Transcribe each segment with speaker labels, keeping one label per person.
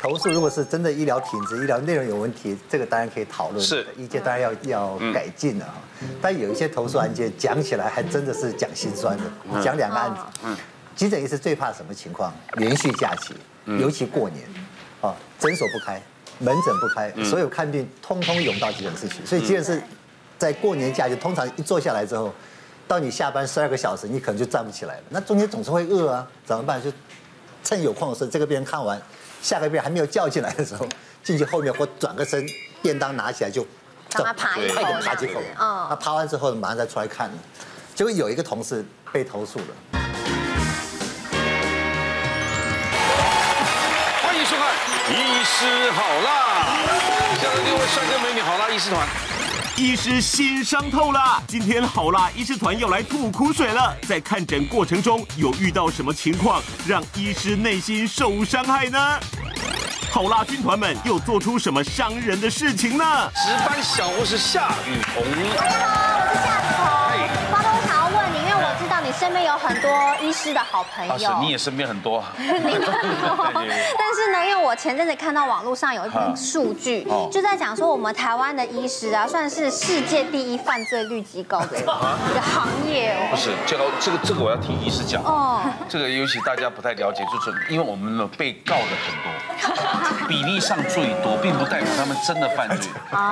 Speaker 1: 投诉如果是真的医疗品质、医疗内容有问题，这个当然可以讨论，
Speaker 2: 是
Speaker 1: 意见当然要要改进了哈。但有一些投诉案件讲起来还真的是讲心酸的。讲两个案子，嗯，急诊医师最怕什么情况？连续假期，尤其过年，啊，诊所不开，门诊不开，所有看病通通涌到急诊室去，所以急诊室在过年假期通常一坐下来之后，到你下班十二个小时，你可能就站不起来了。那中间总是会饿啊，怎么办？就趁有空的时候，这个病人看完。下个月还没有叫进来的时候，进去后面或转个身，便当拿起来就，
Speaker 3: 让他爬一口，
Speaker 1: 快点爬几口。啊，他爬完之后马上再出来看，结果有一个同事被投诉了。
Speaker 2: 欢迎收看《医师好辣》，下面六位帅哥美女好辣医师团。
Speaker 4: 医师心伤透了，今天好啦医师团要来吐苦水了。在看诊过程中有遇到什么情况，让医师内心受伤害呢？好啦军团们又做出什么伤人的事情呢？
Speaker 2: 值班小护士夏雨桐。
Speaker 3: 大家好，我是夏身边有很多医师的好朋友。
Speaker 2: 是，你也身边很多。
Speaker 3: 但是呢，因为我前阵子看到网络上有一篇数据，就在讲说我们台湾的医师啊，算是世界第一犯罪率极高的一个行业哦。
Speaker 2: 不是，这个这个这个我要听医师讲。哦。这个尤其大家不太了解，就是因为我们的被告的很多，比例上最多，并不代表他们真的犯罪。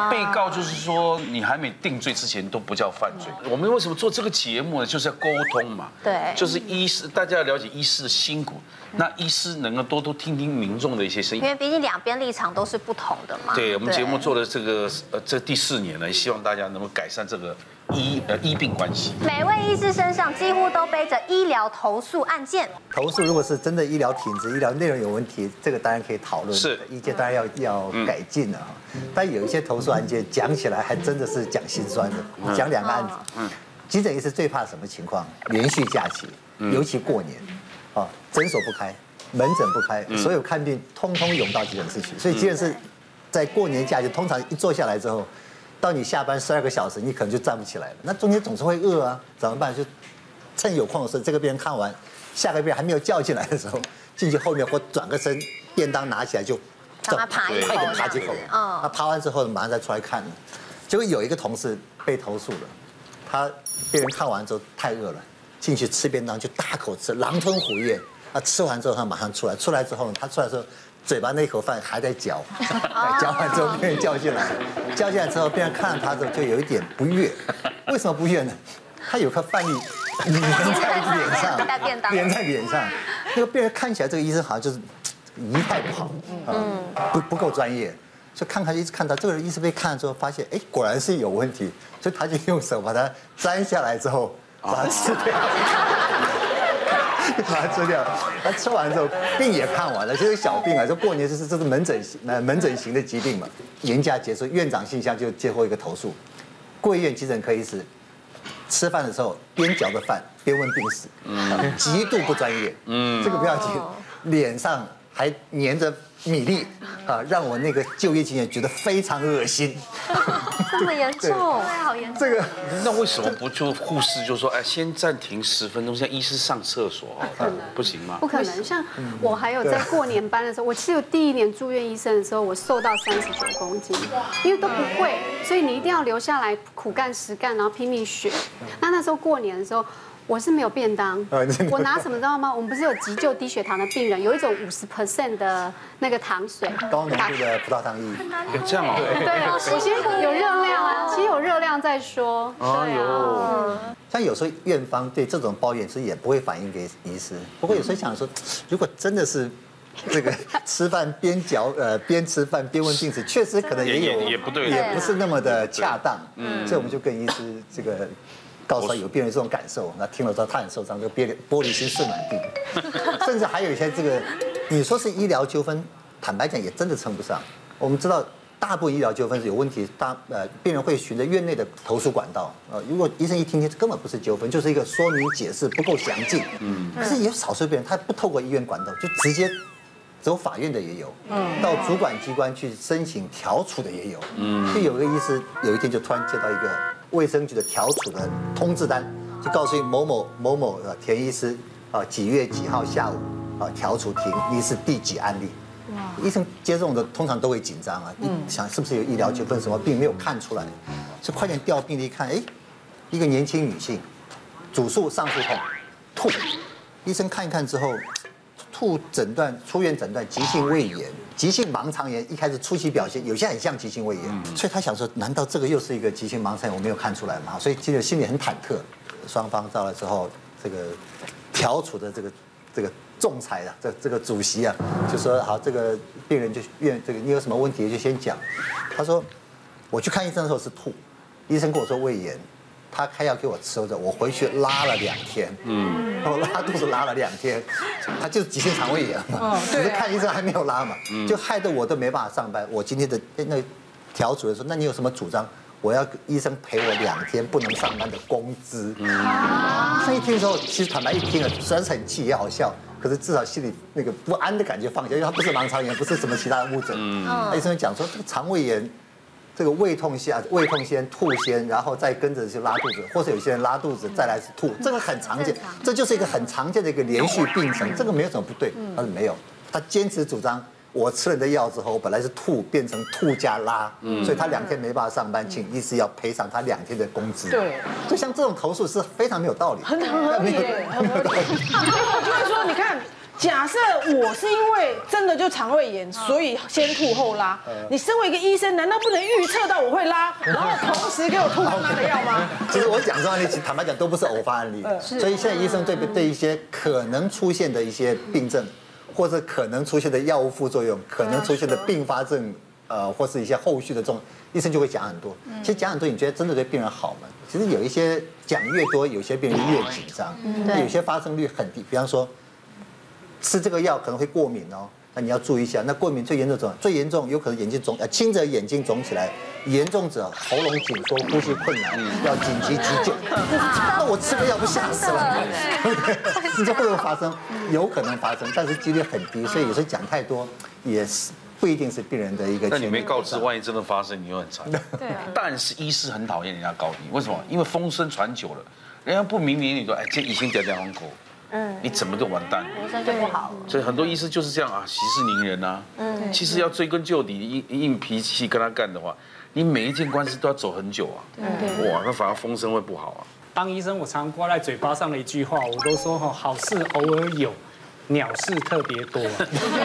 Speaker 2: 被告就是说，你还没定罪之前都不叫犯罪。我们为什么做这个节目呢？就是要沟通嘛。
Speaker 3: 对。
Speaker 2: 就是医师，大家要了解医师的辛苦。那医师能够多多听听民众的一些声音，
Speaker 3: 因为毕竟两边立场都是不同的嘛。
Speaker 2: 对，我们节目做了这个呃这第四年了，希望大家能够改善这个医呃医病关系。
Speaker 3: 每位医师身上几乎都背着医疗投诉案件。
Speaker 1: 投诉如果是真的医疗品质、医疗内容有问题，这个当然可以讨论，
Speaker 2: 是
Speaker 1: 意见当然要要改进了哈。但有一些投诉案件讲起来还真的是讲心酸的。讲两个案子，嗯，急诊医师最怕什么情况？连续假期，尤其过年。啊，诊所不开，门诊不开，所有看病通通涌到急诊室去，所以急诊室在过年假期通常一坐下来之后，到你下班十二个小时，你可能就站不起来了。那中间总是会饿啊，怎么办？就趁有空的时候，这个病人看完，下个病人还没有叫进来的时候，进去后面或转个身，便当拿起来就，
Speaker 3: 让他爬一口，快点
Speaker 1: 爬几口。啊，他爬完之后马上再出来看。结果有一个同事被投诉了，他病人看完之后太饿了。进去吃便当就大口吃，狼吞虎咽。啊，吃完之后他马上出来，出来之后，他出来之后，嘴巴那口饭还在嚼，嚼完之后被人叫进来，叫进来之后，病人看到他之后就有一点不悦。为什么不悦呢？他有颗饭粒粘在脸上，粘在脸上。那个病人看起来这个医生好像就是仪态不好，嗯，不不够专业，所以看看一直看到这个人一直被看了之后，发现哎果然是有问题，所以他就用手把它摘下来之后。把它吃掉，把它吃掉。他吃完之后，病也看完了，就是小病啊，就过年就是这是门诊型呃门诊型的疾病嘛。年假结束，院长信箱就接获一个投诉，贵院急诊科医师吃饭的时候边嚼着饭边问病史，嗯，极度不专业，嗯，这个不要紧，脸上还粘着米粒啊，让我那个就业经验觉得非常恶心。
Speaker 3: 这么严重？对，好严重。
Speaker 1: 这个
Speaker 2: 那为什么不就护士就说哎，先暂停十分钟，像医师上厕所 哦，不行吗？
Speaker 5: 不可能。像我还有在过年班的时候，我记得第一年住院医生的时候，我瘦到三十九公斤，因为都不会，所以你一定要留下来苦干实干，然后拼命学。那那时候过年的时候。我是没有便当，我拿什么知道吗？我们不是有急救低血糖的病人，有一种五十 percent 的那个糖水，
Speaker 1: 高浓度的葡萄糖液，
Speaker 2: 有这样哦？
Speaker 5: 对，首先有热量啊，其实有热量再说。哎呦，
Speaker 1: 像有时候院方对这种抱怨，其实也不会反映给医师。不过有时候想说，如果真的是这个 吃饭边嚼呃边吃饭边问病史，确实可能也有
Speaker 2: 也不对，
Speaker 1: 也不是那么的恰当。嗯，所以我们就跟医师这个。告诉他有病人这种感受，那听了之后他很受伤，就玻璃玻璃心碎满地，甚至还有一些这个，你说是医疗纠纷，坦白讲也真的称不上。我们知道大部分医疗纠纷是有问题，大呃病人会循着院内的投诉管道，呃如果医生一听听，这根本不是纠纷，就是一个说明解释不够详尽。嗯。可是也有少数病人他不透过医院管道，就直接走法院的也有，嗯，到主管机关去申请调处的也有，嗯，就有个医师有一天就突然接到一个。卫生局的调处的通知单，就告诉你某某某某田医师啊，几月几号下午啊调处停，你是第几案例？哇！医生接这种的通常都会紧张啊，你想是不是有医疗纠纷，什么病没有看出来，就快点调病历看，哎，一个年轻女性，主诉上腹痛，吐，医生看一看之后，吐诊断出院诊断急性胃炎，急性盲肠炎，一开始初期表现有些很像急性胃炎，所以他想说，难道这个又是一个急性盲肠炎，我没有看出来吗？所以其实心里很忐忑。双方到了之后，这个调处的这个这个仲裁的这这个主席啊，就说好，这个病人就愿这个你有什么问题就先讲。他说，我去看医生的时候是吐，医生跟我说胃炎，他开药给我吃着，我回去拉了两天，嗯，我拉肚子拉了两天，他就是急性肠胃炎嘛，只是看医生还没有拉嘛，就害得我都没办法上班。我今天的那调主任说，那你有什么主张？我要医生赔我两天不能上班的工资。啊！他一听之后，其实坦白一听啊，虽然是很气也好笑，可是至少心里那个不安的感觉放下，因为他不是盲肠炎，不是什么其他的误诊。嗯。他医生讲说，这个肠胃炎，这个胃痛下，胃痛先吐先，然后再跟着就拉肚子，或者有些人拉肚子再来是吐，这个很常见，这就是一个很常见的一个连续病程，这个没有什么不对。他说没有，他坚持主张。我吃了你的药之后，我本来是吐变成吐加拉，嗯，所以他两天没办法上班，请医师要赔偿他两天的工资。对，就像这种投诉是非常没有道理，
Speaker 6: 很合 理，很合理。就是说，你看，假设我是因为真的就肠胃炎，所以先吐后拉。你身为一个医生，难道不能预测到我会拉，然后同时给我吐跟拉的药吗？
Speaker 1: 其实我讲这种案例，其实坦白讲都不是偶发案例，所以现在医生对对一些可能出现的一些病症。或者可能出现的药物副作用，可能出现的并发症，呃，或是一些后续的这种，医生就会讲很多。其实讲很多，你觉得真的对病人好吗？其实有一些讲越多，有些病人越紧张，有些发生率很低。比方说，吃这个药可能会过敏哦。那你要注意一下，那过敏最严重怎么？最严重有可能眼睛肿，呃，轻则眼睛肿起来，严重者喉咙紧缩、呼吸困难，要紧急急救。那我吃个药不吓死了？对不对？你这会不会发生？有可能发生，但是几率很低，所以有时候讲太多也是不一定是病人的一个。
Speaker 2: 那你没告知，万一真的发生，你又很惨。对啊。但是医师很讨厌人家告你，为什么？因为风声传久了，人家不明明你说，哎，这医生讲讲口。嗯，你怎么就完蛋了？
Speaker 3: 名声就不好了。
Speaker 2: 所以很多医师就是这样啊，息事宁人啊。嗯，其实要追根究底，硬硬脾气跟他干的话，你每一件官司都要走很久啊。对。哇，那反而风声会不好啊。
Speaker 7: 当医生，我常挂在嘴巴上的一句话，我都说哈，好事偶尔有，鸟事特别多。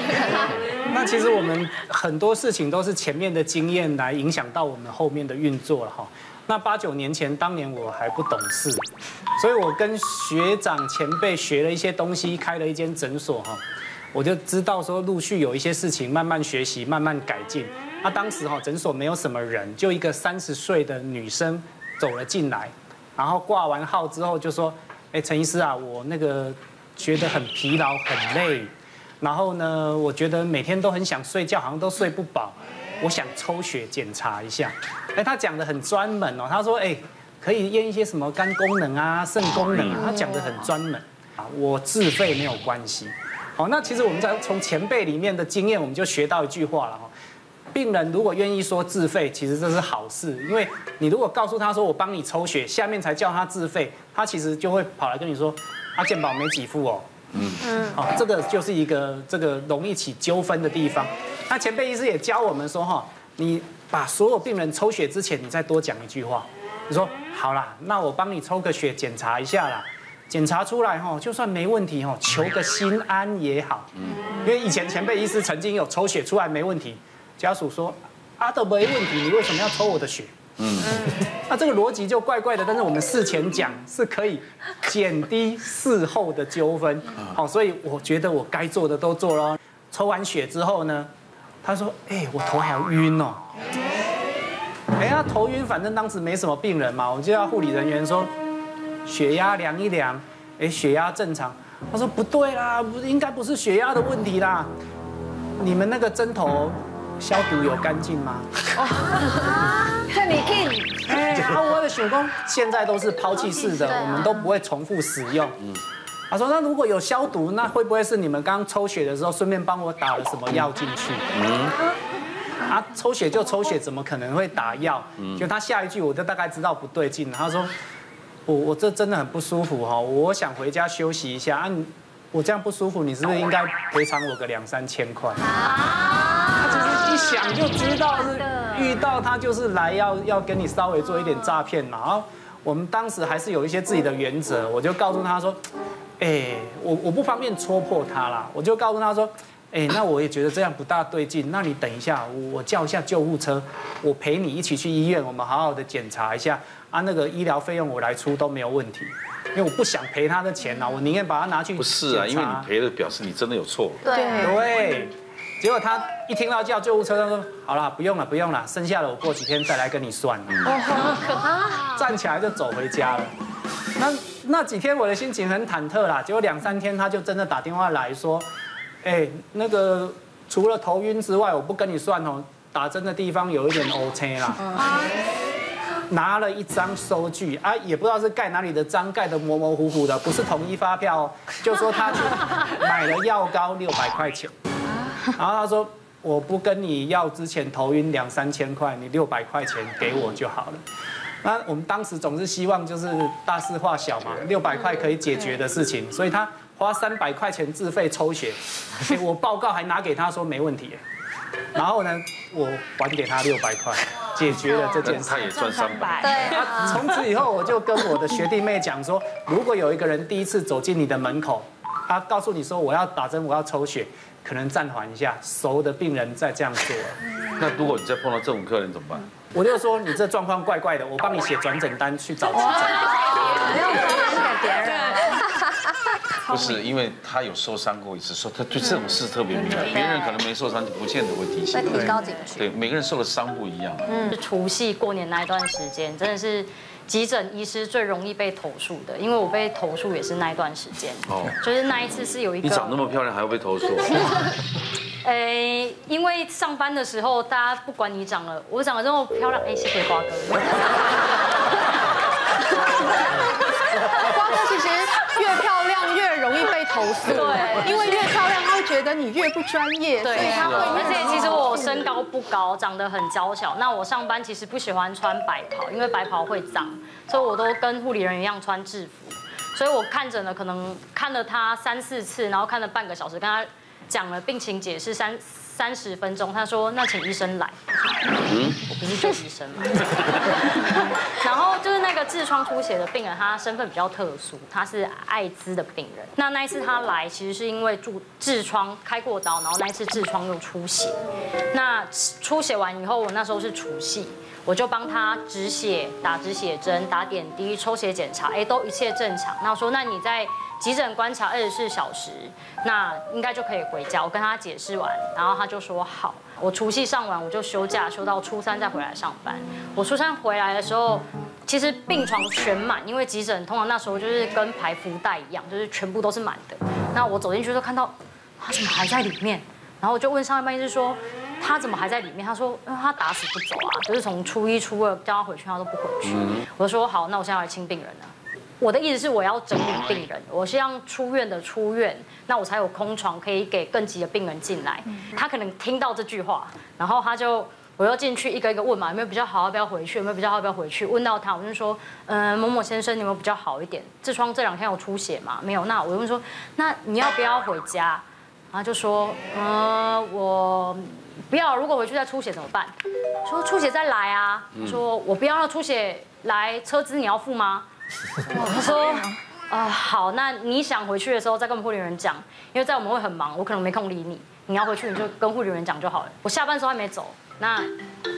Speaker 7: 那其实我们很多事情都是前面的经验来影响到我们后面的运作了哈。那八九年前，当年我还不懂事，所以我跟学长前辈学了一些东西，开了一间诊所哈，我就知道说陆续有一些事情慢慢学习，慢慢改进。那当时哈诊所没有什么人，就一个三十岁的女生走了进来，然后挂完号之后就说：“哎，陈医师啊，我那个觉得很疲劳，很累，然后呢，我觉得每天都很想睡觉，好像都睡不饱。”我想抽血检查一下，哎，他讲的很专门哦。他说，哎，可以验一些什么肝功能啊、肾功能啊。他讲的很专门啊。我自费没有关系。好，那其实我们在从前辈里面的经验，我们就学到一句话了哈。病人如果愿意说自费，其实这是好事，因为你如果告诉他说我帮你抽血，下面才叫他自费，他其实就会跑来跟你说，啊，健保没给付哦。嗯嗯。好，这个就是一个这个容易起纠纷的地方。那前辈医师也教我们说哈，你把所有病人抽血之前，你再多讲一句话。你说好啦，那我帮你抽个血检查一下啦，检查出来哈，就算没问题哈，求个心安也好。嗯。因为以前前辈医师曾经有抽血出来没问题，家属说啊都没问题，你为什么要抽我的血？嗯。那这个逻辑就怪怪的，但是我们事前讲是可以减低事后的纠纷。好，所以我觉得我该做的都做了。抽完血之后呢？他说：“哎，我头还要晕哦。哎，他头晕，反正当时没什么病人嘛，我就叫护理人员说，血压量一量，哎，血压正常。他说不对啦，不应该不是血压的问题啦，你们那个针头消毒有干净吗？哦，
Speaker 6: 这你听，
Speaker 7: 哎，我的手工现在都是抛弃式的，我们都不会重复使用。”他说：“那如果有消毒，那会不会是你们刚抽血的时候顺便帮我打了什么药进去？”嗯，啊，抽血就抽血，怎么可能会打药？嗯，就他下一句我就大概知道不对劲了。他说：“我我这真的很不舒服哈，我想回家休息一下啊。我这样不舒服，你是不是应该赔偿我个两三千块？”啊就知道是遇到他就是来要要跟你稍微做一点诈骗嘛。然后我们当时还是有一些自己的原则，我就告诉他说，哎，我我不方便戳破他啦，我就告诉他说。哎，那我也觉得这样不大对劲。那你等一下，我叫一下救护车，我陪你一起去医院，我们好好的检查一下啊。那个医疗费用我来出都没有问题，因为我不想赔他的钱啊，我宁愿把他拿去。
Speaker 2: 不是啊，因为你赔了，表示你真的有错。
Speaker 3: 对
Speaker 7: 对。结果他一听到叫救护车，他说：“好了，不用了，不用了，剩下的我过几天再来跟你算。”哦，可怕。站起来就走回家了。那那几天我的心情很忐忑啦。结果两三天他就真的打电话来说。哎，那个除了头晕之外，我不跟你算哦，打针的地方有一点 OK 啦。拿了一张收据啊，也不知道是盖哪里的章，盖得模模糊糊的，不是统一发票哦，就说他去买了药膏六百块钱。然后他说我不跟你要之前头晕两三千块，你六百块钱给我就好了。那我们当时总是希望就是大事化小嘛，六百块可以解决的事情，所以他。花三百块钱自费抽血，我报告还拿给他说没问题，然后呢，我还给他六百块，解决了这件事。
Speaker 2: 他也赚三百。
Speaker 7: 对。从此以后，我就跟我的学弟妹讲说，如果有一个人第一次走进你的门口，他告诉你说我要打针，我要抽血，可能暂缓一下，熟的病人再这样做。
Speaker 2: 那如果你再碰到这种客人怎么办？
Speaker 7: 我就说你这状况怪怪的，我帮你写转诊单去找急诊。
Speaker 3: 不用给别人。
Speaker 2: 不是，因为他有受伤过一次，说他对这种事特别敏感。别人可能没受伤，就不见得会提醒。
Speaker 3: 会提高警觉。
Speaker 2: 对，每个人受的伤不一样。
Speaker 8: 嗯，除夕过年那一段时间，真的是急诊医师最容易被投诉的，因为我被投诉也是那一段时间。哦。就是那一次是有一个。
Speaker 2: 你长那么漂亮还要被投诉？
Speaker 8: 哎，因为上班的时候，大家不管你长了，我长得这么漂亮，哎，谢谢瓜哥。
Speaker 5: 瓜哥其实越漂亮越容易被投诉，对，因为越漂亮他会觉得你越不专业，对，所以他会。
Speaker 8: 而且其实我身高不高，长得很娇小，那我上班其实不喜欢穿白袍，因为白袍会脏，所以我都跟护理人员一样穿制服。所以我看诊了，可能看了他三四次，然后看了半个小时，跟他讲了病情解释三。三十分钟，他说：“那请医生来。”嗯，我不是做医生嘛。然后就是那个痔疮出血的病人，他身份比较特殊，他是艾滋的病人。那那一次他来，其实是因为痔痔疮开过刀，然后那一次痔疮又出血。那出血完以后，我那时候是除夕，我就帮他止血、打止血针、打点滴、抽血检查，哎，都一切正常。那我说：“那你在。”急诊观察二十四小时，那应该就可以回家。我跟他解释完，然后他就说好。我除夕上完，我就休假，休到初三再回来上班。我初三回来的时候，其实病床全满，因为急诊通常那时候就是跟排福袋一样，就是全部都是满的。那我走进去就看到他怎么还在里面，然后我就问上一班医师说他怎么还在里面？他说因为他打死不走啊，就是从初一初二叫他回去，他都不回去。我就说好，那我现在来清病人了。我的意思是，我要整理病人，我是让出院的出院，那我才有空床可以给更急的病人进来。他可能听到这句话，然后他就，我又进去一个一个问嘛，有没有比较好，要不要回去？有没有比较好，要不要回去？问到他，我就说，嗯，某某先生，你有没有比较好一点？痔疮这两天有出血吗？没有。那我就问说，那你要不要回家？然后就说，嗯，我不要。如果回去再出血怎么办？说出血再来啊。说我不要让出血来，车资你要付吗？他说，啊、好，那你想回去的时候再跟我们护理员讲，因为在我们会很忙，我可能没空理你。你要回去你就跟护理员讲就好了。我下班时候还没走，那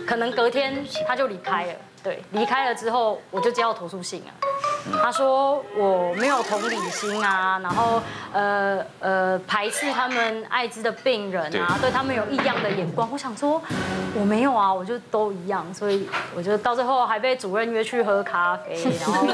Speaker 8: 可能隔天他就离开了。对，离开了之后我就接到投诉信啊。他说我没有同理心啊，然后呃呃排斥他们艾滋的病人啊，对他们有异样的眼光。我想说我没有啊，我就都一样，所以我就到最后还被主任约去喝咖啡，然后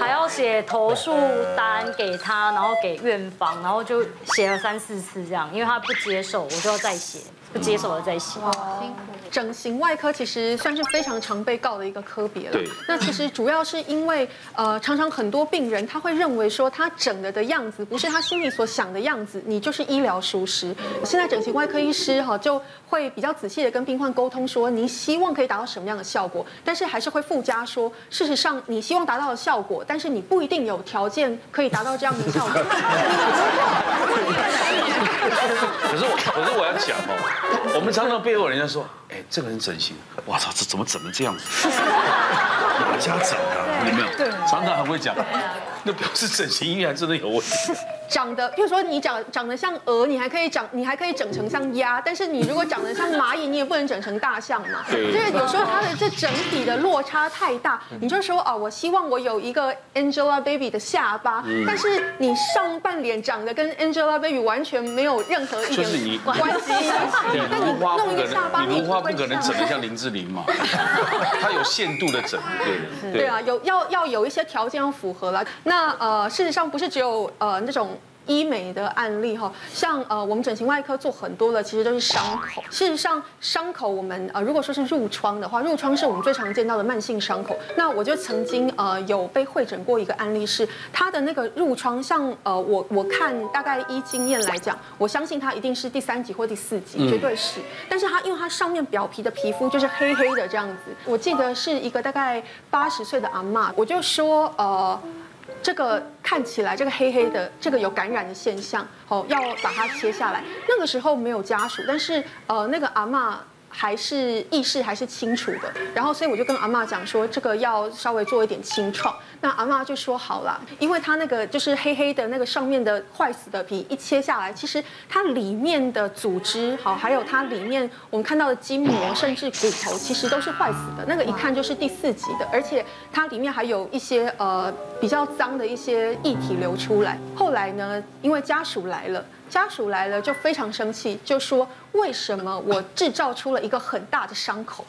Speaker 8: 还要写投诉单给他，然后给院方，然后就写了三四次这样，因为他不接受，我就要再写。不接受了再写。辛苦。
Speaker 5: 整形外科其实算是非常常被告的一个科别了。
Speaker 2: 对。
Speaker 5: 那其实主要是因为，呃，常常很多病人他会认为说他整了的样子不是他心里所想的样子，你就是医疗疏失。现在整形外科医师哈就会比较仔细的跟病患沟通说，你希望可以达到什么样的效果，但是还是会附加说，事实上你希望达到的效果，但是你不一定有条件可以达到这样的效果。
Speaker 2: 可是我，可是我要讲哦。我们常常背后人家说，哎，这个人整形，我操，这怎么整成这样子？哪家整的？有没有？对，常常很会讲，那表示整形医院真的有问题。
Speaker 9: 长得，譬如说你长长得像鹅，你还可以长，你还可以整成像鸭，但是你如果长得像蚂蚁，你也不能整成大象嘛。对。就是有时候它的这整体的落差太大，你就说哦，我希望我有一个 Angelababy 的下巴，但是你上半脸长得跟 Angelababy 完全没有任何一点关系。
Speaker 2: 那你弄一个下巴，你不可能整得像林志玲嘛？它有限度的整，对。
Speaker 9: 对啊，有要要有一些条件要符合了。那呃，事实上不是只有呃那种。医美的案例哈，像呃我们整形外科做很多的，其实都是伤口。事实上，伤口我们呃如果说是褥疮的话，褥疮是我们最常见到的慢性伤口。那我就曾经呃有被会诊过一个案例是，他的那个褥疮，像呃我我看大概依经验来讲，我相信他一定是第三级或第四级，绝对是。但是他因为他上面表皮的皮肤就是黑黑的这样子，我记得是一个大概八十岁的阿嬷，我就说呃。这个看起来这个黑黑的，这个有感染的现象，哦，要把它切下来。那个时候没有家属，但是呃，那个阿嬷。还是意识还是清楚的，然后所以我就跟阿嬷讲说，这个要稍微做一点清创。那阿嬷就说好了，因为它那个就是黑黑的那个上面的坏死的皮一切下来，其实它里面的组织好，还有它里面我们看到的筋膜甚至骨头，其实都是坏死的。那个一看就是第四级的，而且它里面还有一些呃比较脏的一些液体流出来。后来呢，因为家属来了。家属来了就非常生气，就说为什么我制造出了一个很大的伤口？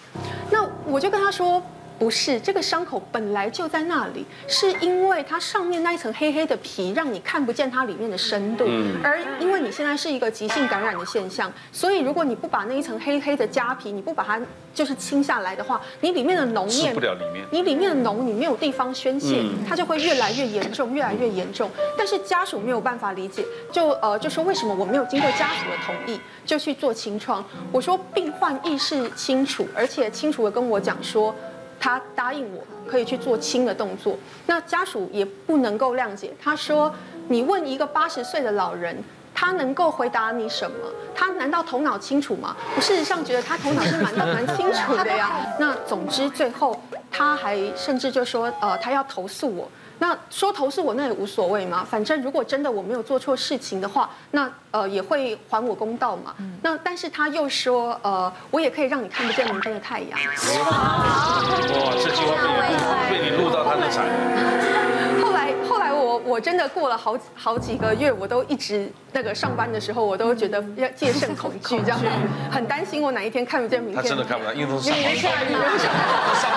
Speaker 9: 那我就跟他说。不是，这个伤口本来就在那里，是因为它上面那一层黑黑的皮让你看不见它里面的深度，而因为你现在是一个急性感染的现象，所以如果你不把那一层黑黑的痂皮，你不把它就是清下来的话，你里面的脓液，
Speaker 2: 不了里面，
Speaker 9: 你里面的脓你没有地方宣泄，它就会越来越严重，越来越严重。但是家属没有办法理解，就呃就说为什么我没有经过家属的同意就去做清创？我说病患意识清楚，而且清楚的跟我讲说。他答应我可以去做轻的动作，那家属也不能够谅解。他说：“你问一个八十岁的老人，他能够回答你什么？他难道头脑清楚吗？我事实上觉得他头脑是蛮蛮清楚的呀。那总之最后他还甚至就说，呃，他要投诉我。”那说投诉我那也无所谓嘛，反正如果真的我没有做错事情的话，那呃也会还我公道嘛。那但是他又说呃我也可以让你看不见明天的太阳。
Speaker 2: 哇，这句话被你录到他的产。
Speaker 9: 后来后来我我真的过了好好几个月，我都一直那个上班的时候，我都觉得要戒慎恐惧这样，很担心我哪一天看不见明天。
Speaker 2: 他真的看不到，因为都是上
Speaker 9: 班。
Speaker 2: 上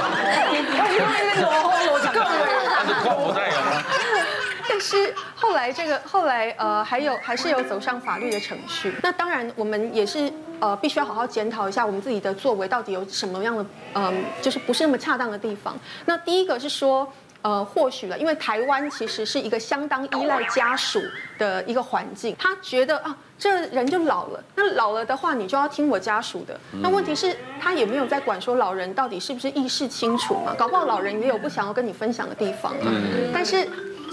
Speaker 2: 班。
Speaker 6: 因为那个。
Speaker 9: 但是后来这个后来呃还有还是有走上法律的程序。那当然我们也是呃必须要好好检讨一下我们自己的作为到底有什么样的嗯、呃、就是不是那么恰当的地方。那第一个是说。呃，或许了，因为台湾其实是一个相当依赖家属的一个环境。他觉得啊，这人就老了，那老了的话，你就要听我家属的。那问题是，他也没有在管说老人到底是不是意识清楚嘛？搞不好老人也有不想要跟你分享的地方啊。但是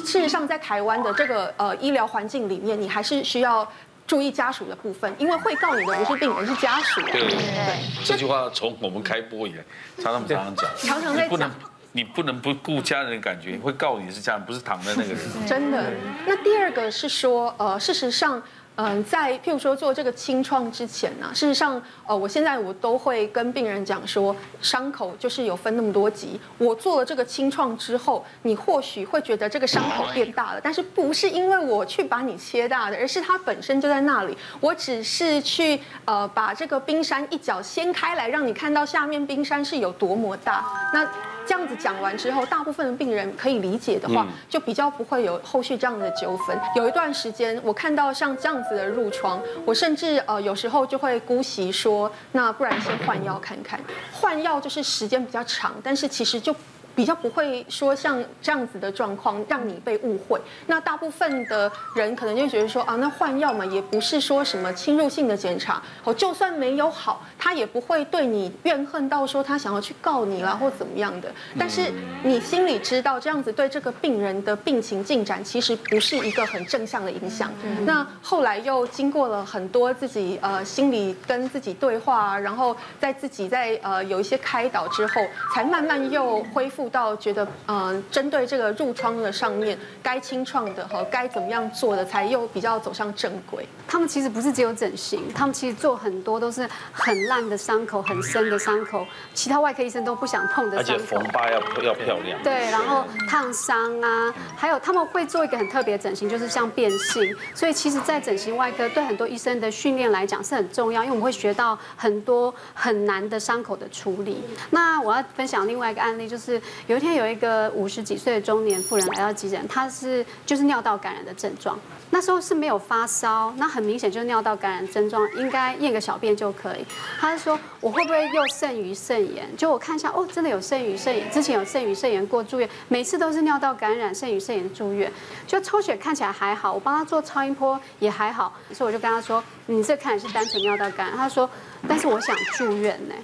Speaker 9: 事实上，在台湾的这个呃医疗环境里面，你还是需要注意家属的部分，因为会告你的不是病人，是家属。
Speaker 2: 对对，这句话从我们开播以来，常常常常讲，
Speaker 9: 常常在讲。
Speaker 2: 你不能不顾家人的感觉，会告你是家人，不是躺在那个人。
Speaker 9: 真的。那第二个是说，呃，事实上，嗯、在譬如说做这个清创之前呢，事实上，呃，我现在我都会跟病人讲说，伤口就是有分那么多级。我做了这个清创之后，你或许会觉得这个伤口变大了，但是不是因为我去把你切大的，而是它本身就在那里。我只是去呃把这个冰山一角掀开来，让你看到下面冰山是有多么大。那这样子讲完之后，大部分的病人可以理解的话，就比较不会有后续这样的纠纷。有一段时间，我看到像这样子的褥疮，我甚至呃有时候就会姑息说，那不然先换药看看。换药就是时间比较长，但是其实就比较不会说像这样子的状况让你被误会。那大部分的人可能就觉得说啊，那换药嘛，也不是说什么侵入性的检查，哦，就算没有好，他也不会对你怨恨到说他想要去告你啦或怎么样的。但是你心里知道这样子对这个病人的病情进展其实不是一个很正向的影响。那后来又经过了很多自己呃心里跟自己对话，然后在自己在呃有一些开导之后，才慢慢又恢复。到觉得，嗯，针对这个褥疮的上面，该清创的和该怎么样做的，才又比较走上正轨。
Speaker 5: 他们其实不是只有整形，他们其实做很多都是很烂的伤口、很深的伤口，其他外科医生都不想碰的伤口。
Speaker 2: 而且缝疤要要漂亮。
Speaker 5: 对，然后烫伤啊，还有他们会做一个很特别的整形，就是像变性。所以其实，在整形外科对很多医生的训练来讲是很重要，因为我们会学到很多很难的伤口的处理。那我要分享另外一个案例，就是。有一天，有一个五十几岁的中年妇人来到急诊，她是就是尿道感染的症状，那时候是没有发烧，那很明显就是尿道感染症状，应该验个小便就可以。她说我会不会又肾盂肾炎？就我看一下，哦，真的有肾盂肾炎，之前有肾盂肾炎过住院，每次都是尿道感染、肾盂肾炎住院，就抽血看起来还好，我帮她做超音波也还好，所以我就跟她说，你这看是单纯尿道感染。她说，但是我想住院呢。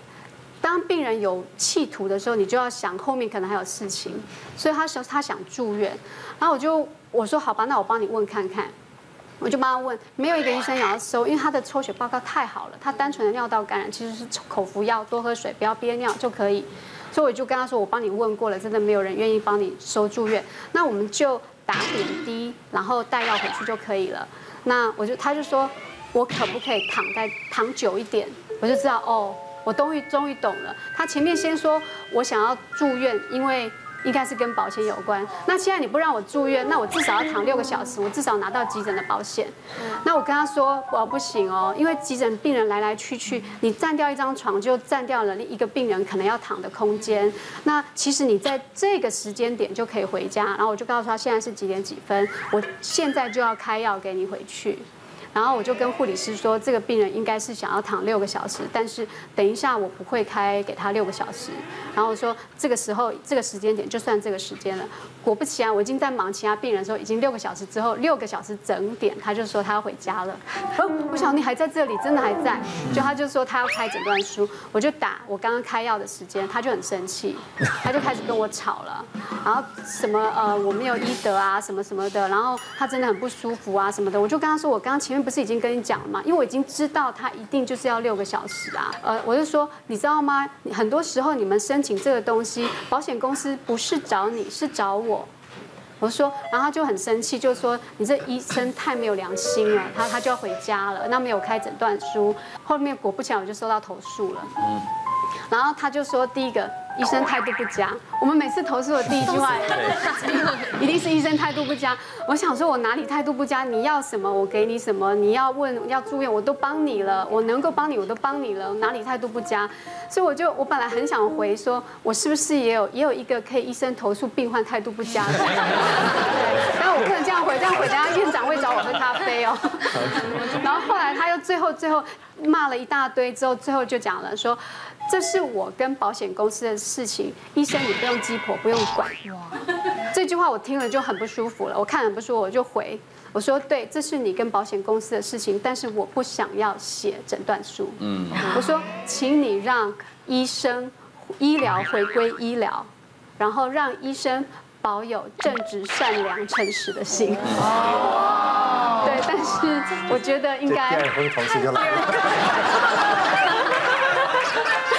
Speaker 5: 当病人有企图的时候，你就要想后面可能还有事情，所以他想他想住院，然后我就我说好吧，那我帮你问看看，我就帮他问，没有一个医生想要收，因为他的抽血报告太好了，他单纯的尿道感染其实是口服药，多喝水，不要憋尿就可以，所以我就跟他说，我帮你问过了，真的没有人愿意帮你收住院，那我们就打点滴，然后带药回去就可以了。那我就他就说，我可不可以躺在躺久一点？我就知道哦。我终于终于懂了，他前面先说我想要住院，因为应该是跟保险有关。那现在你不让我住院，那我至少要躺六个小时，我至少拿到急诊的保险。那我跟他说，我不行哦，因为急诊病人来来去去，你占掉一张床就占掉了一个病人可能要躺的空间。那其实你在这个时间点就可以回家。然后我就告诉他现在是几点几分，我现在就要开药给你回去。然后我就跟护理师说，这个病人应该是想要躺六个小时，但是等一下我不会开给他六个小时。然后我说这个时候这个时间点就算这个时间了。果不其然，我已经在忙其他病人的时候，已经六个小时之后，六个小时整点，他就说他要回家了。我想你还在这里，真的还在？就他就说他要开诊断书，我就打我刚刚开药的时间，他就很生气，他就开始跟我吵了。然后什么呃我没有医德啊什么什么的，然后他真的很不舒服啊什么的，我就跟他说我刚刚前面。不是已经跟你讲了吗？因为我已经知道他一定就是要六个小时啊。呃，我就说，你知道吗？很多时候你们申请这个东西，保险公司不是找你，是找我。我说，然后他就很生气，就说你这医生太没有良心了。他他就要回家了，那没有开诊断书。后面果不其然，我就收到投诉了。嗯。然后他就说，第一个。医生态度不佳，我们每次投诉的第一句话，一定是医生态度不佳。我想说，我哪里态度不佳？你要什么，我给你什么。你要问要住院，我都帮你了。我能够帮你，我都帮你了。哪里态度不佳？所以我就我本来很想回说，我是不是也有也有一个可以医生投诉病患态度不佳的？对，但我不能这样回，这样回，等下院长会找我喝咖啡哦。然后后来他又最后最后骂了一大堆之后，最后就讲了说。这是我跟保险公司的事情，医生你不用鸡婆，不用管。哇，这句话我听了就很不舒服了，我看很不舒服，我就回我说，对，这是你跟保险公司的事情，但是我不想要写诊断书。嗯，我说，请你让医生医疗回归医疗，然后让医生保有正直、善良、诚实的心。哦，对，但是我觉得应该。
Speaker 2: 第二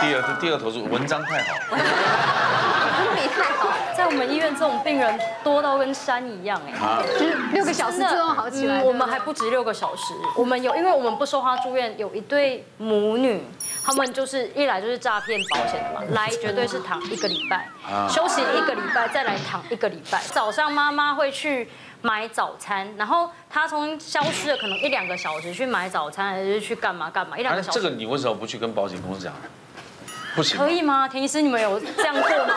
Speaker 2: 第二第二投诉文章太好，
Speaker 8: 文笔太好，在我们医院这种病人多到跟山一样哎，
Speaker 5: 就是六个小时之后好起来。
Speaker 8: 我们还不止六个小时，我们有，因为我们不收他住院，有一对母女，他们就是一来就是诈骗保险的嘛，来绝对是躺一个礼拜，休息一个礼拜，再来躺一个礼拜。早上妈妈会去买早餐，然后他从消失了可能一两个小时去买早餐，还是去干嘛干嘛？一两个小时。
Speaker 2: 这个你为什么不去跟保险公司讲？不行。
Speaker 8: 可以吗？田医师，你们有这样过吗？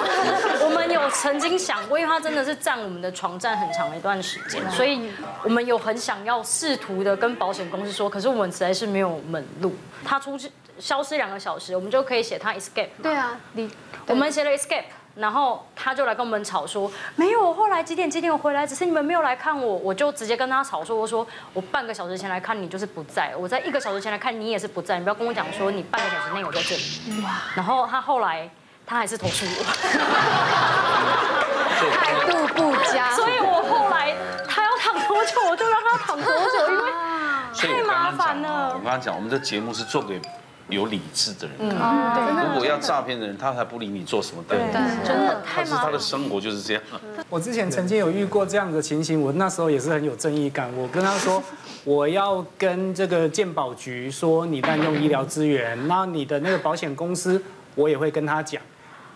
Speaker 8: 我们有曾经想过，因为他真的是占我们的床占很长的一段时间，所以我们有很想要试图的跟保险公司说，可是我们实在是没有门路。他出去。消失两个小时，我们就可以写他 escape。
Speaker 5: 对啊，你
Speaker 8: 我们写了 escape，然后他就来跟我们吵说，没有，我后来几点几点我回来，只是你们没有来看我，我就直接跟他吵说，我说我半个小时前来看你就是不在，我在一个小时前来看你也是不在，你不要跟我讲说你半个小时内我在这里。哇！然后他后来他还是投诉我，
Speaker 5: 态度不佳，
Speaker 8: 所以我后来他要躺多久我就让他躺多久，因为太麻烦了。
Speaker 2: 我刚刚讲，我们的节目是做给。有理智的人，嗯，对。如果要诈骗的人，他才不理你做什么？对，
Speaker 8: 真的太麻烦。
Speaker 2: 他的生活就是这样。
Speaker 7: 我之前曾经有遇过这样的情形，我那时候也是很有正义感。我跟他说，我要跟这个健保局说你滥用医疗资源，那你的那个保险公司，我也会跟他讲。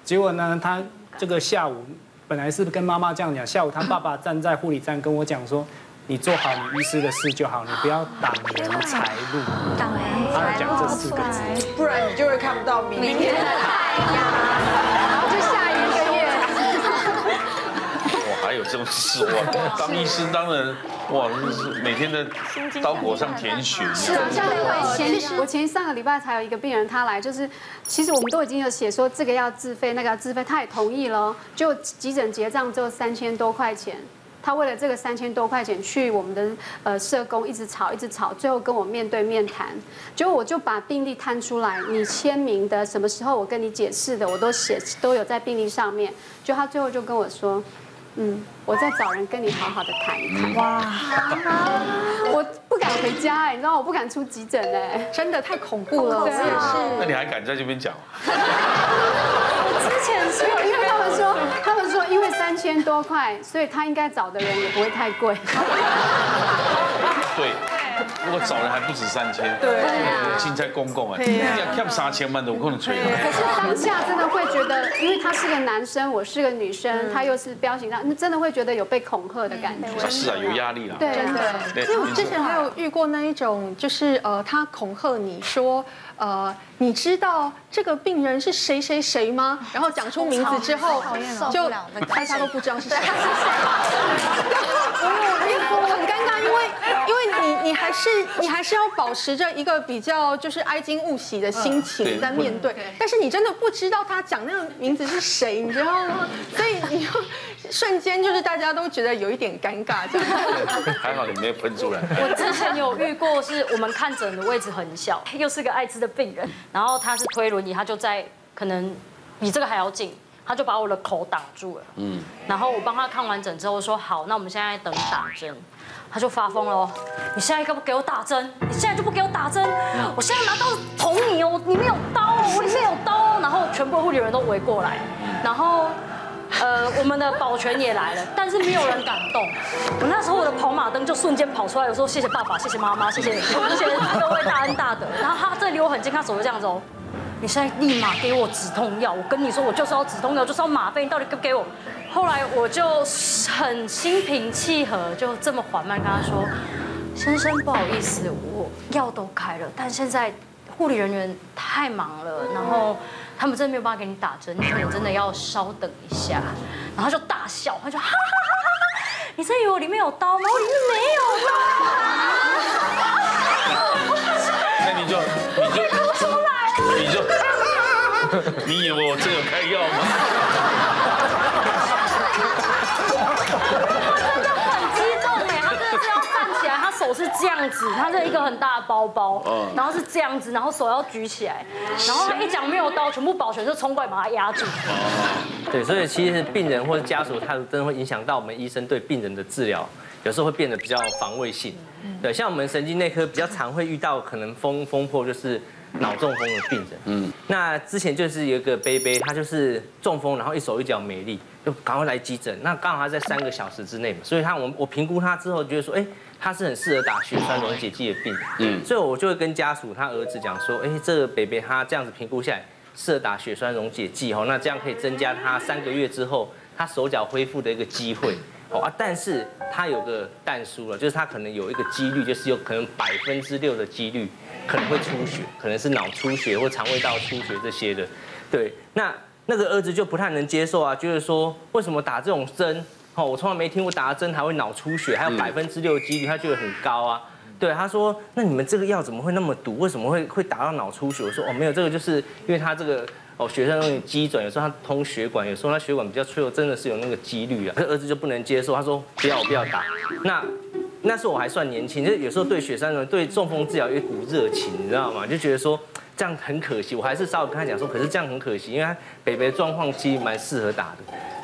Speaker 7: 结果呢，他这个下午本来是跟妈妈这样讲，下午他爸爸站在护理站跟我讲说。你做好你医师的事就好，你不要挡人财路。挡人财路，讲这四个字，
Speaker 6: 不然你就会看不到明天的太阳。
Speaker 5: 然后就下一个月。
Speaker 2: 哇，还有这种事哇！当医师当然哇，是每天的刀口上舔血。
Speaker 5: 是啊，像我前我前上个礼拜才有一个病人他来，就是其实我们都已经有写说这个要自费，那个要自费，他也同意了，就急诊结账只有三千多块钱。他为了这个三千多块钱去我们的呃社工一直吵一直吵，最后跟我面对面谈，结果我就把病历摊出来，你签名的什么时候我跟你解释的我都写都有在病历上面，就他最后就跟我说，嗯，我再找人跟你好好的谈一谈。哇，我不敢回家哎，你知道我不敢出急诊哎，
Speaker 9: 真的太恐怖了，我也是。
Speaker 2: 那你还敢在这边讲？
Speaker 5: 我之前是有，因为他们说他们说因为三千多块，所以他应该找的人也不会太贵。
Speaker 2: 对。如果找人还不止三千，
Speaker 5: 对，
Speaker 2: 现在公共哎，你讲欠三千万都有可能吹。
Speaker 5: 可是当下真的会觉得，因为他是个男生，我是个女生，他又是彪形大，那真的会觉得有被恐吓的感觉。
Speaker 2: 是啊，有压力了。
Speaker 5: 对，真的。
Speaker 9: 因为我之前还有遇过那一种，就是呃，他恐吓你说，呃，你知道这个病人是谁谁谁吗？然后讲出名字之后，就大家都不知道是谁。很尴尬，因为因为你你还是你还是要保持着一个比较就是哀矜勿喜的心情在面对，但是你真的不知道他讲那个名字是谁，你知道吗？所以你瞬间就是大家都觉得有一点尴尬，就。
Speaker 2: 还好你没有喷出来。
Speaker 8: 我之前有遇过，是我们看诊的位置很小，又是个艾滋的病人，然后他是推轮椅，他就在可能比这个还要近。他就把我的口挡住了，嗯，然后我帮他看完诊之后说好，那我们现在等打针，他就发疯了，你现在给不给我打针？你现在就不给我打针？我现在拿刀捅你哦，里面有刀哦，我里面有刀。哦，然后全部护理人都围过来，然后呃我们的保全也来了，但是没有人敢动。我那时候我的跑马灯就瞬间跑出来，我说谢谢爸爸，谢谢妈妈，谢谢谢谢各位大恩大德。然后他这离我很近，他手就这样子哦。你现在立马给我止痛药！我跟你说，我就是要止痛药，就是要吗啡，你到底给不给我？后来我就很心平气和，就这么缓慢跟他说：“先生，不好意思，我药都开了，但现在护理人员太忙了，然后他们真的没有办法给你打针，你可能真的要稍等一下。”然后就大笑，他就哈哈哈哈哈！你真以为我里面有刀吗？我里面没有刀？
Speaker 2: 那你就你就。你就，你以为我真有
Speaker 8: 开药吗？手是这样子，他是一个很大的包包，然后是这样子，然后手要举起来，然后他一讲没有刀，全部保全就冲过来把他压住。
Speaker 10: 对，所以其实病人或者家属，他真的会影响到我们医生对病人的治疗，有时候会变得比较防卫性。对，像我们神经内科比较常会遇到可能风风破就是。脑中风的病人，嗯，那之前就是有一个贝贝，他就是中风，然后一手一脚没力，就赶快来急诊。那刚好他在三个小时之内嘛，所以他我我评估他之后，觉得说，哎，他是很适合打血栓溶解剂的病，嗯，所以我就会跟家属他儿子讲说，哎，这个北北他这样子评估下来适合打血栓溶解剂哦，那这样可以增加他三个月之后他手脚恢复的一个机会，哦啊，但是他有个但书了，就是他可能有一个几率，就是有可能百分之六的几率。可能会出血，可能是脑出血或肠胃道出血这些的，对，那那个儿子就不太能接受啊，就是说为什么打这种针，哦，我从来没听过打针还会脑出血，还有百分之六的几率，他觉得很高啊，对，他说，那你们这个药怎么会那么毒？为什么会会打到脑出血？我说哦，没有，这个就是因为他这个哦血栓容易积转，有时候他通血管，有时候他血管比较脆弱，真的是有那个几率啊。儿子就不能接受，他说不要，我不要打。那那时候我还算年轻，就有时候对血栓呢，对中风治疗有一股热情，你知道吗？就觉得说这样很可惜，我还是稍微跟他讲说，可是这样很可惜，因为他北北的状况其实蛮适合打的。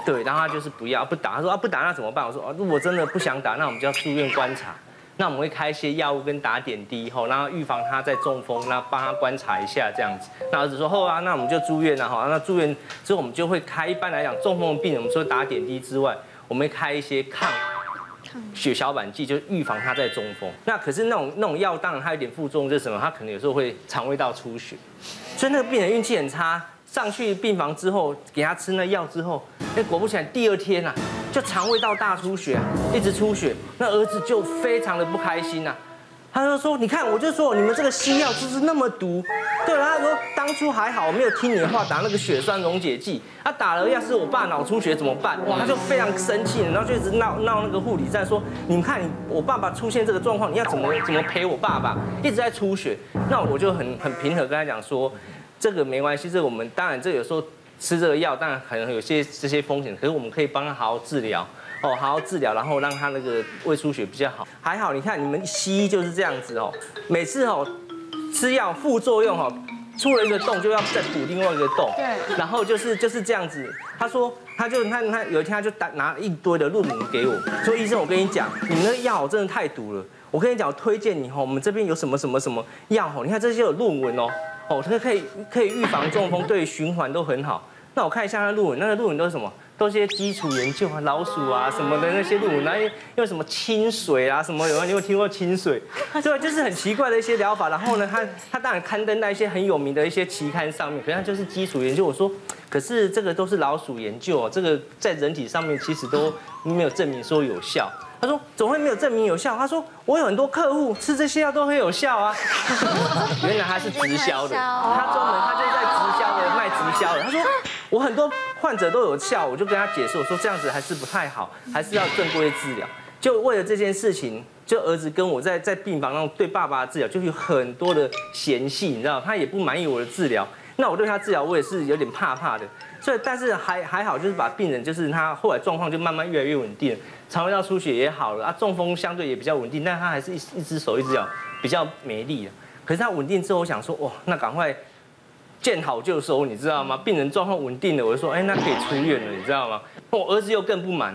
Speaker 10: 对，然后他就是不要不打，他说啊不打那怎么办？我说啊，如果真的不想打，那我们就要住院观察。那我们会开一些药物跟打点滴，后然后预防他再中风，那帮他观察一下这样子。那儿子说，后啊，那我们就住院了哈。那住院之后，我们就会开，一般来讲，中风的病人，我们除了打点滴之外，我们会开一些抗血小板剂，就预防他在中风。那可是那种那种药，当然它有点副作用，就是什么？他可能有时候会肠胃道出血，所以那个病人运气很差。上去病房之后，给他吃那药之后，哎，果不其然，第二天呐，就肠胃道大出血，一直出血，那儿子就非常的不开心呐。他就说：“你看，我就说你们这个西药就是那么毒。”对，他说当初还好，我没有听你的话，打那个血栓溶解剂。他打了，要是我爸脑出血怎么办？哇，他就非常生气，然后就一直闹闹那个护理站，说：“你们看，我爸爸出现这个状况，你要怎么怎么陪我爸爸？一直在出血。”那我就很很平和跟他讲说。这个没关系，这我们当然这有时候吃这个药，当然可能有些这些风险，可是我们可以帮他好好治疗，哦，好好治疗，然后让他那个胃出血比较好。还好，你看你们西医就是这样子哦，每次哦吃药副作用哦出了一个洞就要再补另外一个洞，对，然后就是就是这样子。他说他就他他有一天他就拿拿一堆的论文给我，说医生我跟你讲，你们那个药真的太毒了，我跟你讲我推荐你哈，我们这边有什么什么什么药哈，你看这些有论文哦。哦，它可以可以预防中风，对循环都很好。那我看一下那论文，那个论文都是什么？都是些基础研究啊，老鼠啊什么的那些论文，然后用什么清水啊什么？有没有，你有听过清水？对，就是很奇怪的一些疗法。然后呢，他他当然刊登在一些很有名的一些期刊上面，可是他就是基础研究。我说，可是这个都是老鼠研究，这个在人体上面其实都没有证明说有效。他说：“总会没有证明有效。”他说：“我有很多客户吃这些药都很有效啊。”原来他是直销的，他专门他就在直销的卖直销的。他说：“ 我很多患者都有效。”我就跟他解释，我说：“这样子还是不太好，还是要正规治疗。”就为了这件事情，就儿子跟我在在病房上对爸爸的治疗，就有很多的嫌隙，你知道，他也不满意我的治疗。那我对他治疗，我也是有点怕怕的。所以，但是还还好，就是把病人，就是他后来状况就慢慢越来越稳定。肠胃道出血也好了啊，中风相对也比较稳定，但他还是一一只手一只脚比较没力了。可是他稳定之后，我想说哇，那赶快见好就收，你知道吗？病人状况稳定了，我就说哎，那可以出院了，你知道吗？我儿子又更不满，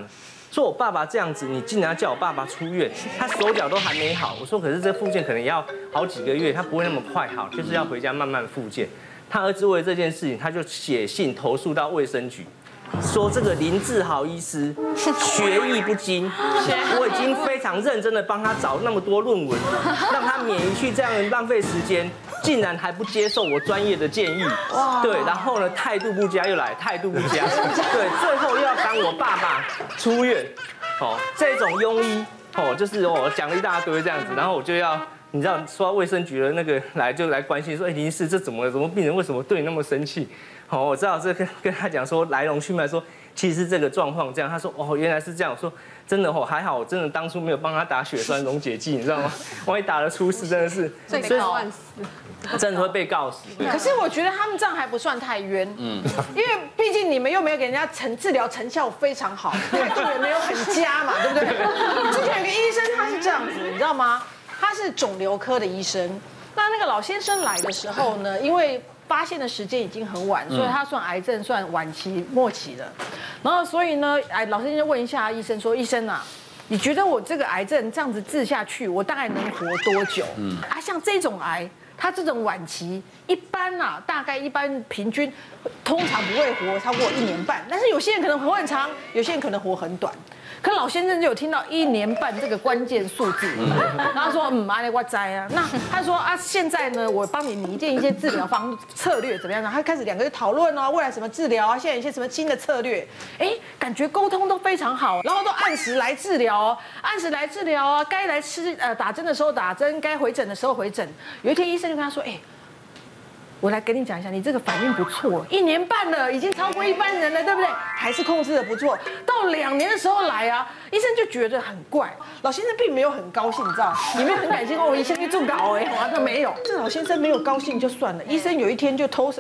Speaker 10: 说我爸爸这样子，你竟然叫我爸爸出院，他手脚都还没好。我说可是这复健可能要好几个月，他不会那么快好，就是要回家慢慢复健。他儿子为了这件事情，他就写信投诉到卫生局。说这个林志豪医师学艺不精，我已经非常认真的帮他找那么多论文，让他免于去这样浪费时间，竟然还不接受我专业的建议，对，然后呢态度不佳又来态度不佳，对，最后又要赶我爸爸出院，哦，这种庸医，哦，就是我讲了一大堆这样子，然后我就要，你知道，说到卫生局的那个来就来关心说，哎，林医师这怎么了？怎么病人为什么对你那么生气？哦，我知道这跟跟他讲说来龙去脉，说其实这个状况这样。他说哦，原来是这样。我说真的哦，还好我真的当初没有帮他打血栓溶解剂，你知道吗？万一打了出事，真的是
Speaker 9: 罪该万死，
Speaker 10: 真的会被告死。
Speaker 6: 可是我觉得他们这样还不算太冤，嗯，因为毕竟你们又没有给人家成治疗成效非常好，态度，也没有很佳嘛，对不对？之前有个医生他是这样子，你知道吗？他是肿瘤科的医生，那那个老先生来的时候呢，因为发现的时间已经很晚，所以他算癌症算晚期末期了。然后所以呢，哎，老师就问一下医生说：“医生啊，你觉得我这个癌症这样子治下去，我大概能活多久？”嗯，啊，像这种癌，他这种晚期，一般啊，大概一般平均通常不会活超过一年半，但是有些人可能活很长，有些人可能活很短。可老先生就有听到一年半这个关键数字，然后说嗯，阿里瓜哉啊，那他说啊，现在呢，我帮你拟定一些治疗方策略怎么样呢？他开始两个人讨论啊，未来什么治疗啊，现在有一些什么新的策略，哎，感觉沟通都非常好，然后都按时来治疗，按时来治疗啊，该来吃呃打针的时候打针，该回诊的时候回诊。有一天医生就跟他说，哎，我来跟你讲一下，你这个反应不错，一年半了，已经超过一般人了，对不对？还是控制的不错。到两年的时候来啊，医生就觉得很怪。老先生并没有很高兴，你知道，里面很感激哦，医生去做稿哎，完全没有。这老先生没有高兴就算了，医生有一天就投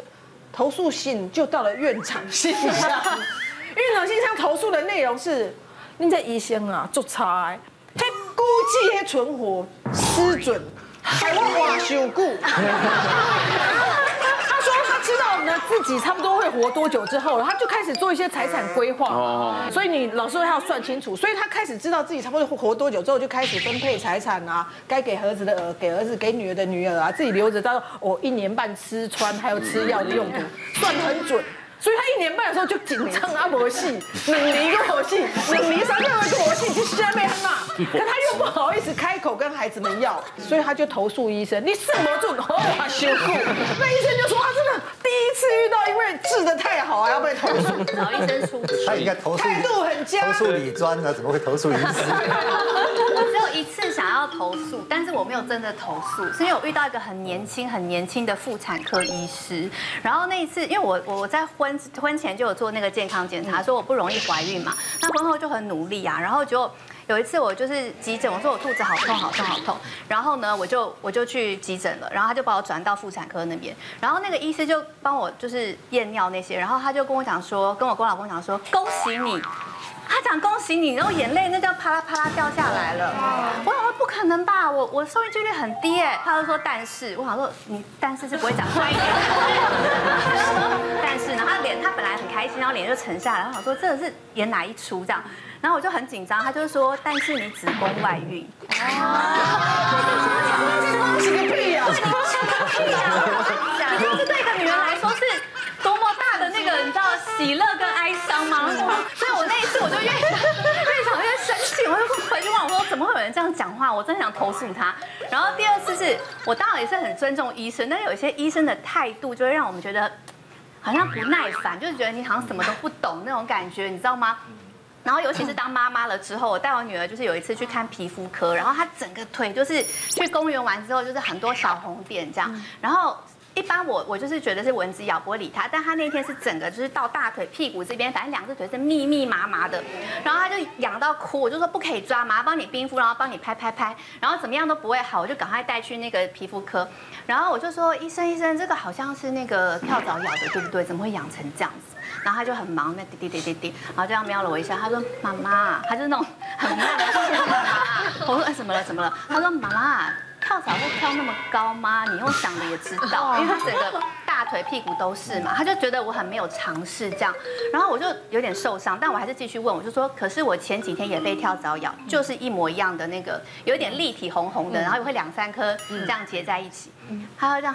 Speaker 6: 投诉信就到了院长信箱，院长信箱投诉的内容是，你这医生啊做差，他估计的存活失准。还要挖修故，他说他知道呢自己差不多会活多久之后，他就开始做一些财产规划。哦所以你老师他要算清楚，所以他开始知道自己差不多会活多久之后，就开始分配财产啊，该给儿子的儿给儿子，给女儿的女儿啊，自己留着到我一年半吃穿还有吃药的用途，算得很准。所以他一年半的时候就紧张啊，没戏，两年一个戏，两年三个月一个戏，就瞎被他骂。可他又不好意思开口跟孩子们要，所以他就投诉医生，你什么准？好啊，修复。那医生就说他真的第一次遇到，因为治的太好啊，要被投诉。
Speaker 3: 找医生出
Speaker 1: 他应该投诉
Speaker 6: 态度很僵，
Speaker 1: 投诉李专呢，怎么会投诉医师？
Speaker 3: 我只有一次想要投诉，但是我没有真的投诉，是因为我遇到一个很年轻、很年轻的妇产科医师。然后那一次，因为我我在婚婚前就有做那个健康检查，说我不容易怀孕嘛。那婚后就很努力啊，然后就有一次我就是急诊，我说我肚子好痛好痛好痛，然后呢我就我就去急诊了，然后他就把我转到妇产科那边，然后那个医师就帮我就是验尿那些，然后他就跟我讲说，跟我跟我老公讲说，恭喜你。他讲恭喜你，然后眼泪那叫啪啦啪啦掉下来了。我想说不可能吧，我我受孕几率很低哎。他就说但是，我想说你但是是不会讲。但是呢，他脸他本来很开心，然后脸就沉下来。我想说这是演哪一出这样？然后我就很紧张，他就说但是你子宫外孕。
Speaker 6: 恭喜个屁呀！
Speaker 3: 恭喜个屁呀！你知道这对一个女人来说是多么大的那个你知道喜乐跟哀伤吗？所以我那一次我就越想越想越生气，我就回去问我说怎么会有人这样讲话？我真的想投诉他。然后第二次是我当然也是很尊重医生，但是有一些医生的态度就会让我们觉得好像不耐烦，就是觉得你好像什么都不懂那种感觉，你知道吗？然后尤其是当妈妈了之后，我带我女儿就是有一次去看皮肤科，然后她整个腿就是去公园玩之后就是很多小红点这样，然后。一般我我就是觉得是蚊子咬不会理他，但他那天是整个就是到大腿屁股这边，反正两只腿是密密麻麻的，然后他就痒到哭，我就说不可以抓嘛，帮你冰敷，然后帮你拍拍拍，然后怎么样都不会好，我就赶快带去那个皮肤科，然后我就说医生医生，这个好像是那个跳蚤咬的，对不对？怎么会痒成这样子？然后他就很忙，那滴滴滴滴滴，然后这样瞄了我一下，他说妈妈，他就那种 很慢的，我说哎怎么了怎么了？他说妈妈。跳蚤会跳那么高吗？你用想的也知道，因为他整个大腿屁股都是嘛，他就觉得我很没有尝试这样，然后我就有点受伤，但我还是继续问，我就说，可是我前几天也被跳蚤咬，就是一模一样的那个，有点立体红红的，然后也会两三颗这样结在一起，他会这样。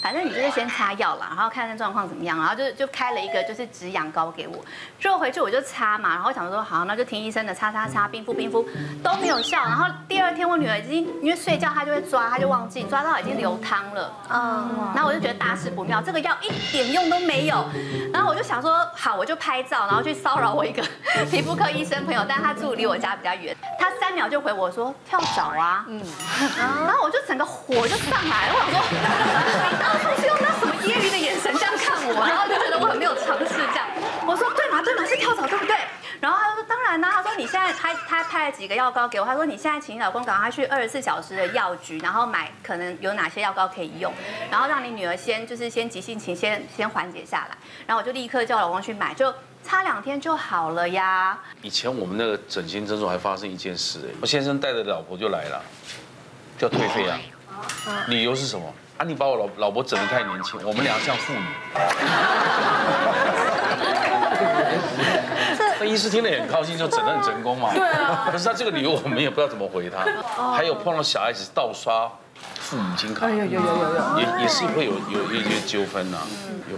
Speaker 3: 反正你就是先擦药啦，然后看看状况怎么样，然后就就开了一个就是止痒膏给我，之后回去我就擦嘛，然后想说好，那就听医生的，擦擦擦，冰敷冰敷都没有效，然后第二天我女儿已经因为睡觉她就会抓，她就忘记抓到已经流汤了，嗯，然后我就觉得大事不妙，这个药一点用都没有，然后我就想说好，我就拍照，然后去骚扰我一个 皮肤科医生朋友，但是他住离我家比较远，他三秒就回我说跳蚤啊，嗯，然后我就整个火就上来了，我想说。然后是用那什么揶揄的眼神这样看我，然后就觉得我很没有尝试这样。我说对嘛？对嘛？是跳蚤对不对？然后他说当然啦。他说你现在他他拍了几个药膏给我，他说你现在请你老公赶快去二十四小时的药局，然后买可能有哪些药膏可以用，然后让你女儿先就是先急性期先先缓解下来。然后我就立刻叫老公去买，就擦两天就好了呀。
Speaker 2: 以前我们那个整形诊所还发生一件事哎，我先生带着老婆就来了，就要退费啊，理由是什么？啊！你把我老老婆整得太年轻，我们俩像父女。那医师听了也很高兴，就整得很成功嘛。对啊。可是他这个理由我们也不知道怎么回他。还有碰到小孩子盗刷父母亲卡，有有有有。有，也也是会有有一些纠纷呐。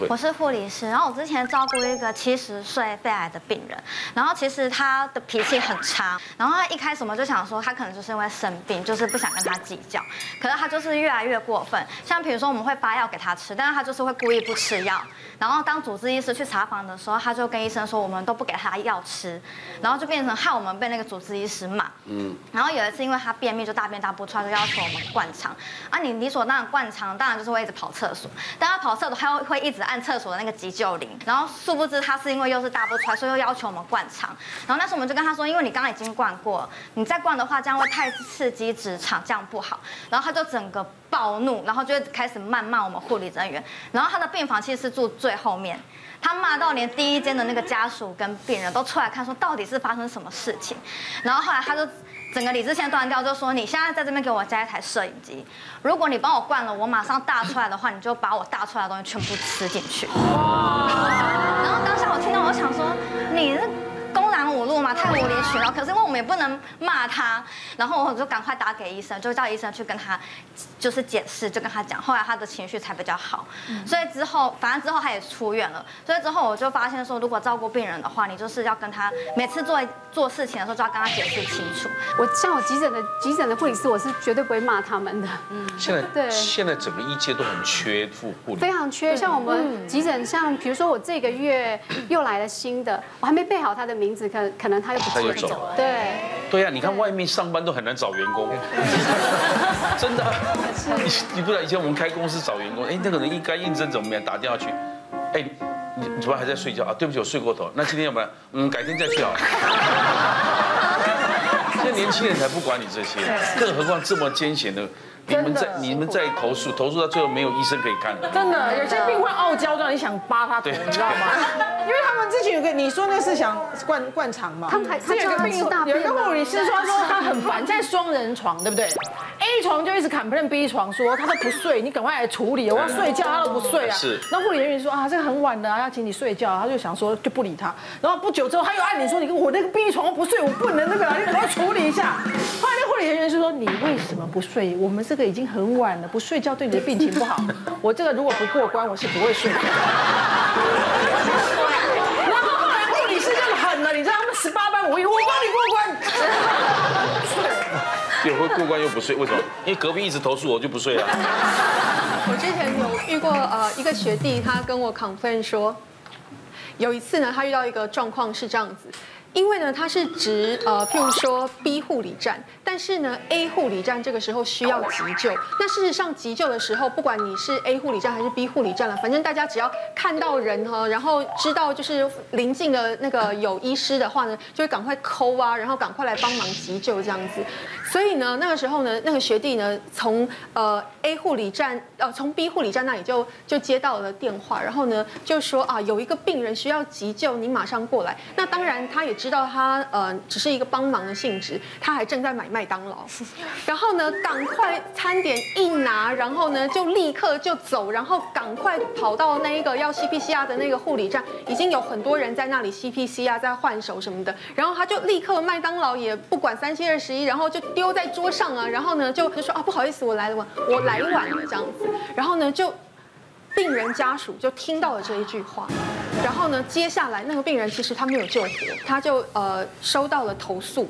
Speaker 11: 我是护理师，然后我之前照顾一个七十岁肺癌的病人，然后其实他的脾气很差，然后他一开始我们就想说他可能就是因为生病，就是不想跟他计较，可是他就是越来越过分，像比如说我们会发药给他吃，但是他就是会故意不吃药，然后当主治医师去查房的时候，他就跟医生说我们都不给他药吃，然后就变成害我们被那个主治医师骂，嗯，然后有一次因为他便秘就大便大不出来，就要求我们灌肠，啊，你理所当然灌肠，当然就是会一直跑厕所。但他跑厕所，他又会一直按厕所的那个急救铃。然后殊不知他是因为又是大不出来，所以又要求我们灌肠。然后那时候我们就跟他说，因为你刚刚已经灌过了，你再灌的话，这样会太刺激直肠，这样不好。然后他就整个暴怒，然后就开始谩骂我们护理人员。然后他的病房其实是住最后面。他骂到连第一间的那个家属跟病人都出来看，说到底是发生什么事情。然后后来他就整个理智线断掉，就说你现在在这边给我加一台摄影机，如果你帮我灌了，我马上大出来的话，你就把我大出来的东西全部吃进去。然后当下我听到，我想说你是。公然侮辱嘛，太无理取闹。可是因为我们也不能骂他，然后我就赶快打给医生，就叫医生去跟他就是解释，就跟他讲。后来他的情绪才比较好，所以之后反正之后他也出院了。所以之后我就发现说，如果照顾病人的话，你就是要跟他每次做做事情的时候就要跟他解释清楚。
Speaker 5: 我像我急诊的急诊的护理师，我是绝对不会骂他们的。嗯，
Speaker 2: 现在对现在整个医界都很缺护护理，
Speaker 5: 非常缺。像我们急诊，像比如说我这个月又来了新的，我还没备好他的。名字可可能他又不接走，对
Speaker 2: 对呀，你看外面上班都很难找员工，真的，你你不知道以前我们开公司找员工，哎，那个人应该应征怎么样？打电话去，哎，你你怎么还在睡觉啊？对不起，我睡过头，那今天要不然，嗯，改天再去啊。现在年轻人才不管你这些，更何况这么艰险的。你们在你们在投诉，投诉到最后没有医生可以看。
Speaker 6: 真的，有些病患傲娇到你想扒他头，你知道吗？因为他们之前有个，你说那是想灌灌肠嘛？他们还有个病，有一个护理师说说他很烦，在双人床对不对？A 床就一直 complain B 床说他都不睡，你赶快来处理，我要睡觉他都不睡啊。是。那护理人员说啊，这个很晚的啊，要请你睡觉，他就想说就不理他。然后不久之后他又按你说，你跟我那个 B 床不睡，我不能那个，你赶快处理一下。后来那护理人员就说，你为什么不睡？我们这个已经很晚了，不睡觉对你的病情不好。我这个如果不过关，我是不会睡的。然后后来护理师就狠了，你知道他们十八般武艺，我帮你过关。
Speaker 2: 又会过关又不睡，为什么？因为隔壁一直投诉我，就不睡了。
Speaker 9: 我之前有遇过呃一个学弟，他跟我 complain 说，有一次呢，他遇到一个状况是这样子。因为呢，它是指呃，譬如说 B 护理站，但是呢 A 护理站这个时候需要急救。那事实上急救的时候，不管你是 A 护理站还是 B 护理站了，反正大家只要看到人哈，然后知道就是临近的那个有医师的话呢，就会赶快抠啊，然后赶快来帮忙急救这样子。所以呢，那个时候呢，那个学弟呢，从呃 A 护理站呃从 B 护理站那里就就接到了电话，然后呢就说啊有一个病人需要急救，你马上过来。那当然他也。知道他呃只是一个帮忙的性质，他还正在买麦当劳，然后呢赶快餐点一拿，然后呢就立刻就走，然后赶快跑到那一个要 CPCR 的那个护理站，已经有很多人在那里 CPCR 在换手什么的，然后他就立刻麦当劳也不管三七二十一，然后就丢在桌上啊，然后呢就就说啊不好意思我来晚，我来晚了这样子，然后呢就。病人家属就听到了这一句话，然后呢，接下来那个病人其实他没有救活，他就呃收到了投诉，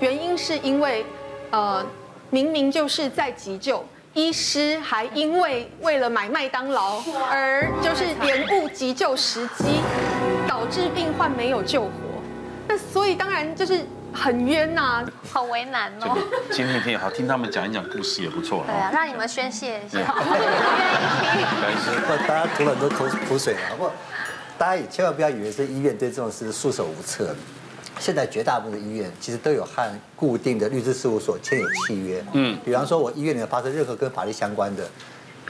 Speaker 9: 原因是因为呃明明就是在急救，医师还因为为了买麦当劳而就是延误急救时机，导致病患没有救活，那所以当然就是。很冤呐、啊，
Speaker 3: 好为难哦。
Speaker 2: 今天听好，听他们讲一讲故事也不错。
Speaker 3: 对啊，让你们宣泄一下。
Speaker 1: 大家吐了很多口口水啊，不过大家也千万不要以为是医院对这种事束手无策。现在绝大部分的医院其实都有和固定的律师事务所签有契约。嗯，比方说我医院里面发生任何跟法律相关的，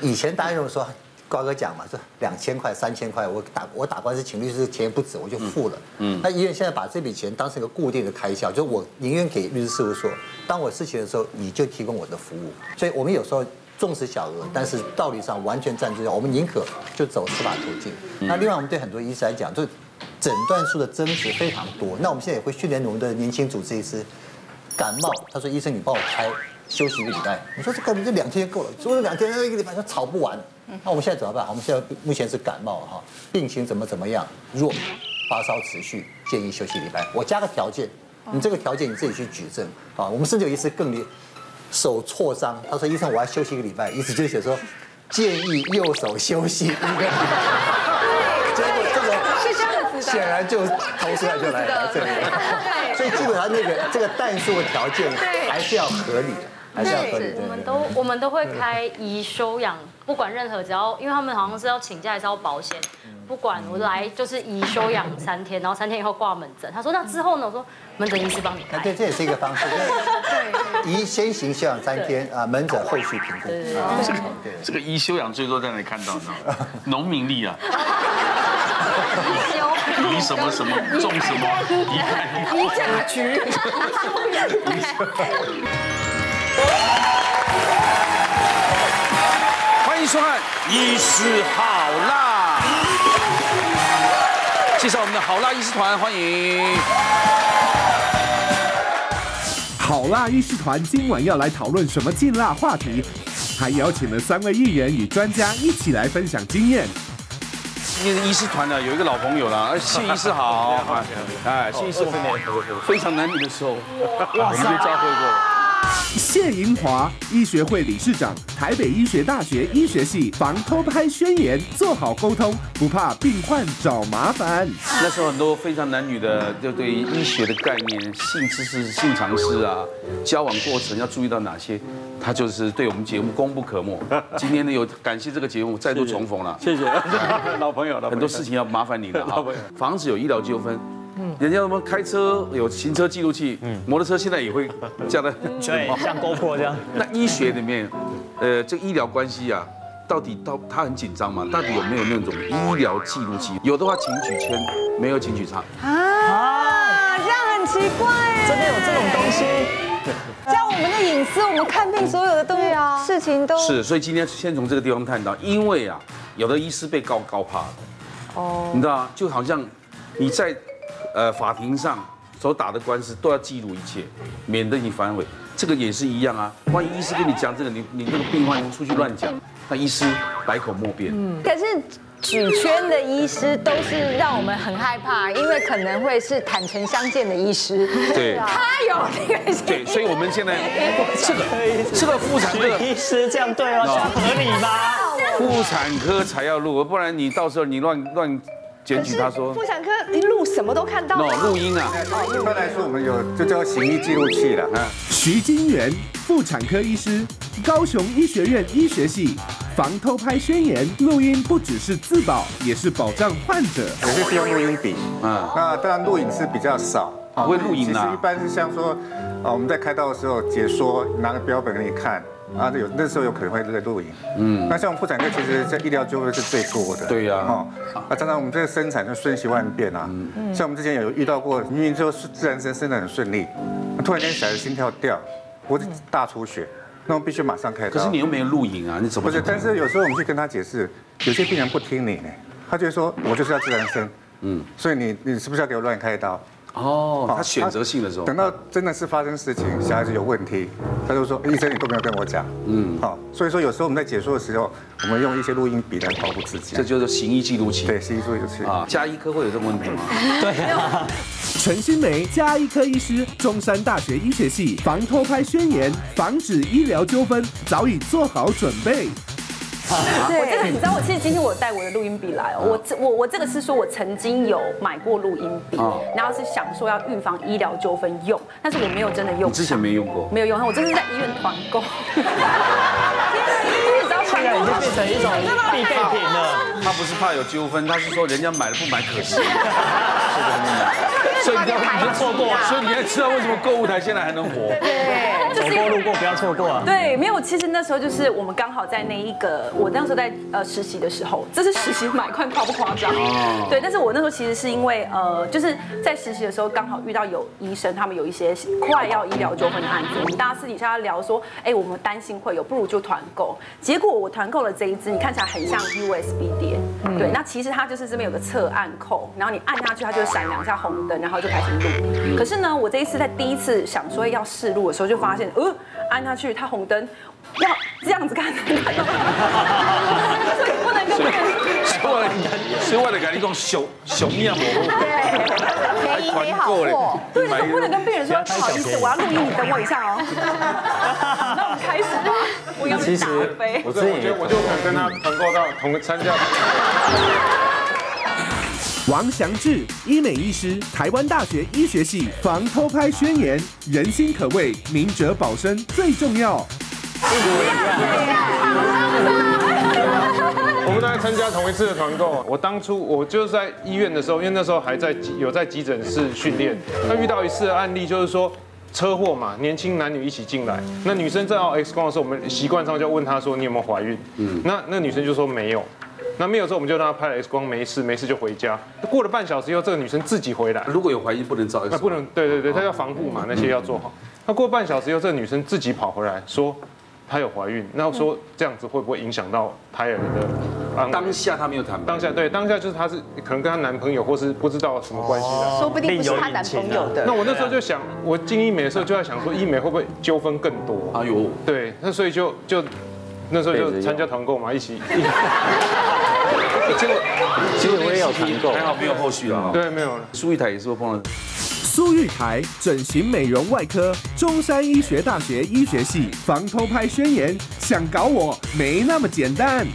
Speaker 1: 以前大家认为说。瓜哥讲嘛，这两千块、三千块，我打我打官司请律师钱不止，我就付了。嗯，那医院现在把这笔钱当成一个固定的开销，就我宁愿给律师事务所，当我事情的时候，你就提供我的服务。所以我们有时候重视小额，但是道理上完全站住脚，我们宁可就走司法途径。那另外，我们对很多医师来讲，就诊断数的增值非常多。那我们现在也会训练我们的年轻主治医师，感冒，他说医生你帮我开休息一个礼拜，你说这可能这两天就够了，说这两天一个礼拜他吵不完。那我们现在怎么办？我们现在目前是感冒哈，病情怎么怎么样？弱发烧持续，建议休息礼拜。我加个条件，你这个条件你自己去举证啊。我们甚至有一次更离手挫伤，他说医生我要休息一个礼拜，意思就是写说建议右手休息一个礼拜。结果这个是这样子的，显然就投出来就来了这里。所以基本上那个这个弹数的条件还是要合理的。
Speaker 3: 还是要合理。
Speaker 8: 我们都我们都会开宜休养，不管任何只要，因为他们好像是要请假还是要保险。不管我来就是宜休养三天，然后三天以后挂门诊。他说那之后呢？我说门诊医师帮你开。
Speaker 1: 对，这也是一个方式。对，宜先行休养三天啊，门诊后续评估。对对
Speaker 2: 对。这个宜休养最多在哪里看到呢？农民力啊。
Speaker 3: 宜休。
Speaker 2: 宜什么什么种什么？宜看
Speaker 6: 宜家居。
Speaker 2: 欢迎收看《医师好辣》。介绍我们的好辣医师团，欢迎。
Speaker 12: 好辣医师团今晚要来讨论什么劲辣话题？还邀请了三位艺人与专家一起来分享经验。
Speaker 2: 今天的医师团呢，有一个老朋友了，谢医师好。哎，谢医师，非常难得的时候，我们就交会过。
Speaker 12: 谢银华，医学会理事长，台北医学大学医学系防偷拍宣言，做好沟通，不怕病患找麻烦。
Speaker 2: 那时候很多非常男女的，就对于医学的概念、性知识、性常识啊，交往过程要注意到哪些，他就是对我们节目功不可没。今天呢，有感谢这个节目再度重逢了，
Speaker 13: 谢谢 老朋友了，
Speaker 2: 很多事情要麻烦你了哈，防止有医疗纠纷。人家什么开车有行车记录器，嗯摩托车现在也会这样的，
Speaker 13: 对，像 GoPro 这样。
Speaker 2: 那医学里面，呃，这个医疗关系啊，到底到他很紧张吗？到底有没有那种医疗记录器？有的话请举签，没有请举叉。
Speaker 3: 啊，这样很奇怪哎。
Speaker 13: 真的有这种东西？
Speaker 3: 这样我们的隐私，我们看病所有的东西啊，事情都
Speaker 2: 是。所以今天先从这个地方看到，因为啊，有的医师被告告怕了，哦，你知道吗？就好像你在。呃，法庭上所打的官司都要记录一切，免得你反悔。这个也是一样啊。万一医师跟你讲这个，你你那个病患出去乱讲，那医师百口莫辩。嗯。
Speaker 3: 可是举圈的医师都是让我们很害怕，因为可能会是坦诚相见的医师。
Speaker 2: 对。
Speaker 3: 他有那个。
Speaker 2: 对，所以我们现在这个 这个妇产科
Speaker 13: 医师这样对哦，合理吗？
Speaker 2: 妇产科才要录，不然你到时候你乱乱。检举他说，
Speaker 3: 妇产科一录什么都看到。
Speaker 2: 哦，录音啊。
Speaker 14: 一般来说，我们有就叫行医记录器了。啊。
Speaker 12: 徐金元，妇产科医师，高雄医学院医学系，防偷拍宣言录音不只是自保，也是保障患者。
Speaker 14: 也是需要录音笔。嗯。那当然录影是比较少，
Speaker 2: 不会录影啊。
Speaker 14: 其实一般是像说，啊，我们在开刀的时候解说，拿个标本给你看。啊，有那时候有可能会在录影，嗯，那像我们妇产科，其实在医疗纠纷是最多的，
Speaker 2: 对呀，哦，
Speaker 14: 啊，常常我们这个生产就瞬息万变啊，嗯，像我们之前有遇到过，明明就是自然生生的很顺利，突然间小孩心跳掉，脖子大出血，那我们必须马上开刀。
Speaker 2: 可是你又没有录影啊，你怎么？
Speaker 14: 不是，但是有时候我们去跟他解释，有些病人不听你呢，他就说我就是要自然生，嗯，所以你你是不是要给我乱开刀？
Speaker 2: 哦，他选择性的时候，
Speaker 14: 等到真的是发生事情，小孩子有问题，他就说医生你都没有跟我讲，嗯，好，所以说有时候我们在解说的时候，我们用一些录音笔来保护自己，
Speaker 2: 这就是行医记录器，
Speaker 14: 对，行医记录器。啊，
Speaker 2: 加医科会有这种问题吗？
Speaker 12: 对。啊，陈新梅，加医科医师，中山大学医学系，防偷拍宣言，防止医疗纠纷，早已做好准备。
Speaker 15: 我这个你知道，我其实今天我带我的录音笔来哦，我这我我这个是说我曾经有买过录音笔，然后是想说要预防医疗纠纷用，但是我没有真的用。
Speaker 2: 你之前没用过？
Speaker 15: 没有用，我这是在医院团购。
Speaker 13: 现在已经变成一种必备品了。
Speaker 2: 他不是怕有纠纷，他是说人家买了不买可惜。是的。所以你要你就错过，所以你要知道为什么购物台现在还能活。
Speaker 15: 对，
Speaker 13: 走过路过不要错过啊。
Speaker 15: 对，没有，其实那时候就是我们刚好在那一个，我那时候在呃实习的时候，这是实习买块夸不夸张？对，但是我那时候其实是因为呃就是在实习的时候刚好遇到有医生，他们有一些快要医疗纠纷的案子，我们大家私底下聊说，哎，我们担心会有，不如就团购。结果我团购了这一支，你看起来很像 USB 碟，对，那其实它就是这边有个侧按扣，然后你按下去，它就会闪两下红灯，然后就开始录。可是呢，我这一次在第一次想说要试录的时候，就发现，呃，按下去它红灯，要这样子看，所以不能跟别人，
Speaker 2: 所以为了给你一种小小面膜，
Speaker 3: 对，便宜没好货，
Speaker 15: 对，不能跟病人说不好意思，我要录音，你等我一下哦。那我们开始吧，我有点打飞，
Speaker 14: 我这我就我就想跟他团购到同参加。
Speaker 12: 王祥志，医美医师，台湾大学医学系防偷拍宣言：人心可畏，明哲保身最重要。
Speaker 16: 我们大概参加同一次的团购。我当初我就是在医院的时候，因为那时候还在有在急诊室训练，他遇到一次的案例，就是说车祸嘛，年轻男女一起进来，那女生在照 X 光的时候，我们习惯上就问她说你有没有怀孕？嗯，那那女生就说没有。那没有之后，我们就让她拍了 X 光，没事没事就回家。过了半小时以后，这个女生自己回来。
Speaker 2: 如果有怀疑不能照 X 光，
Speaker 16: 不能，对对对，她要防护嘛，那些要做好。那过半小时以后，这个女生自己跑回来说。她有怀孕，那说这样子会不会影响到胎儿的？
Speaker 2: 当下她没有谈。
Speaker 16: 当下对，当下就是她是可能跟她男朋友或是不知道什么关系的，
Speaker 6: 说不定不是她男朋友的。
Speaker 16: 那我那时候就想，我进医美的时候就在想说，医美会不会纠纷更多？哎呦，对，那所以就就那时候就参加团购嘛，一起。
Speaker 2: 结果结果我也有团购，还好没有后续了。
Speaker 16: 对，没有了。
Speaker 2: 苏玉台也是碰了。
Speaker 12: 苏玉台整形美容外科，中山医学大学医学系防偷拍宣言：想搞我没那么简单。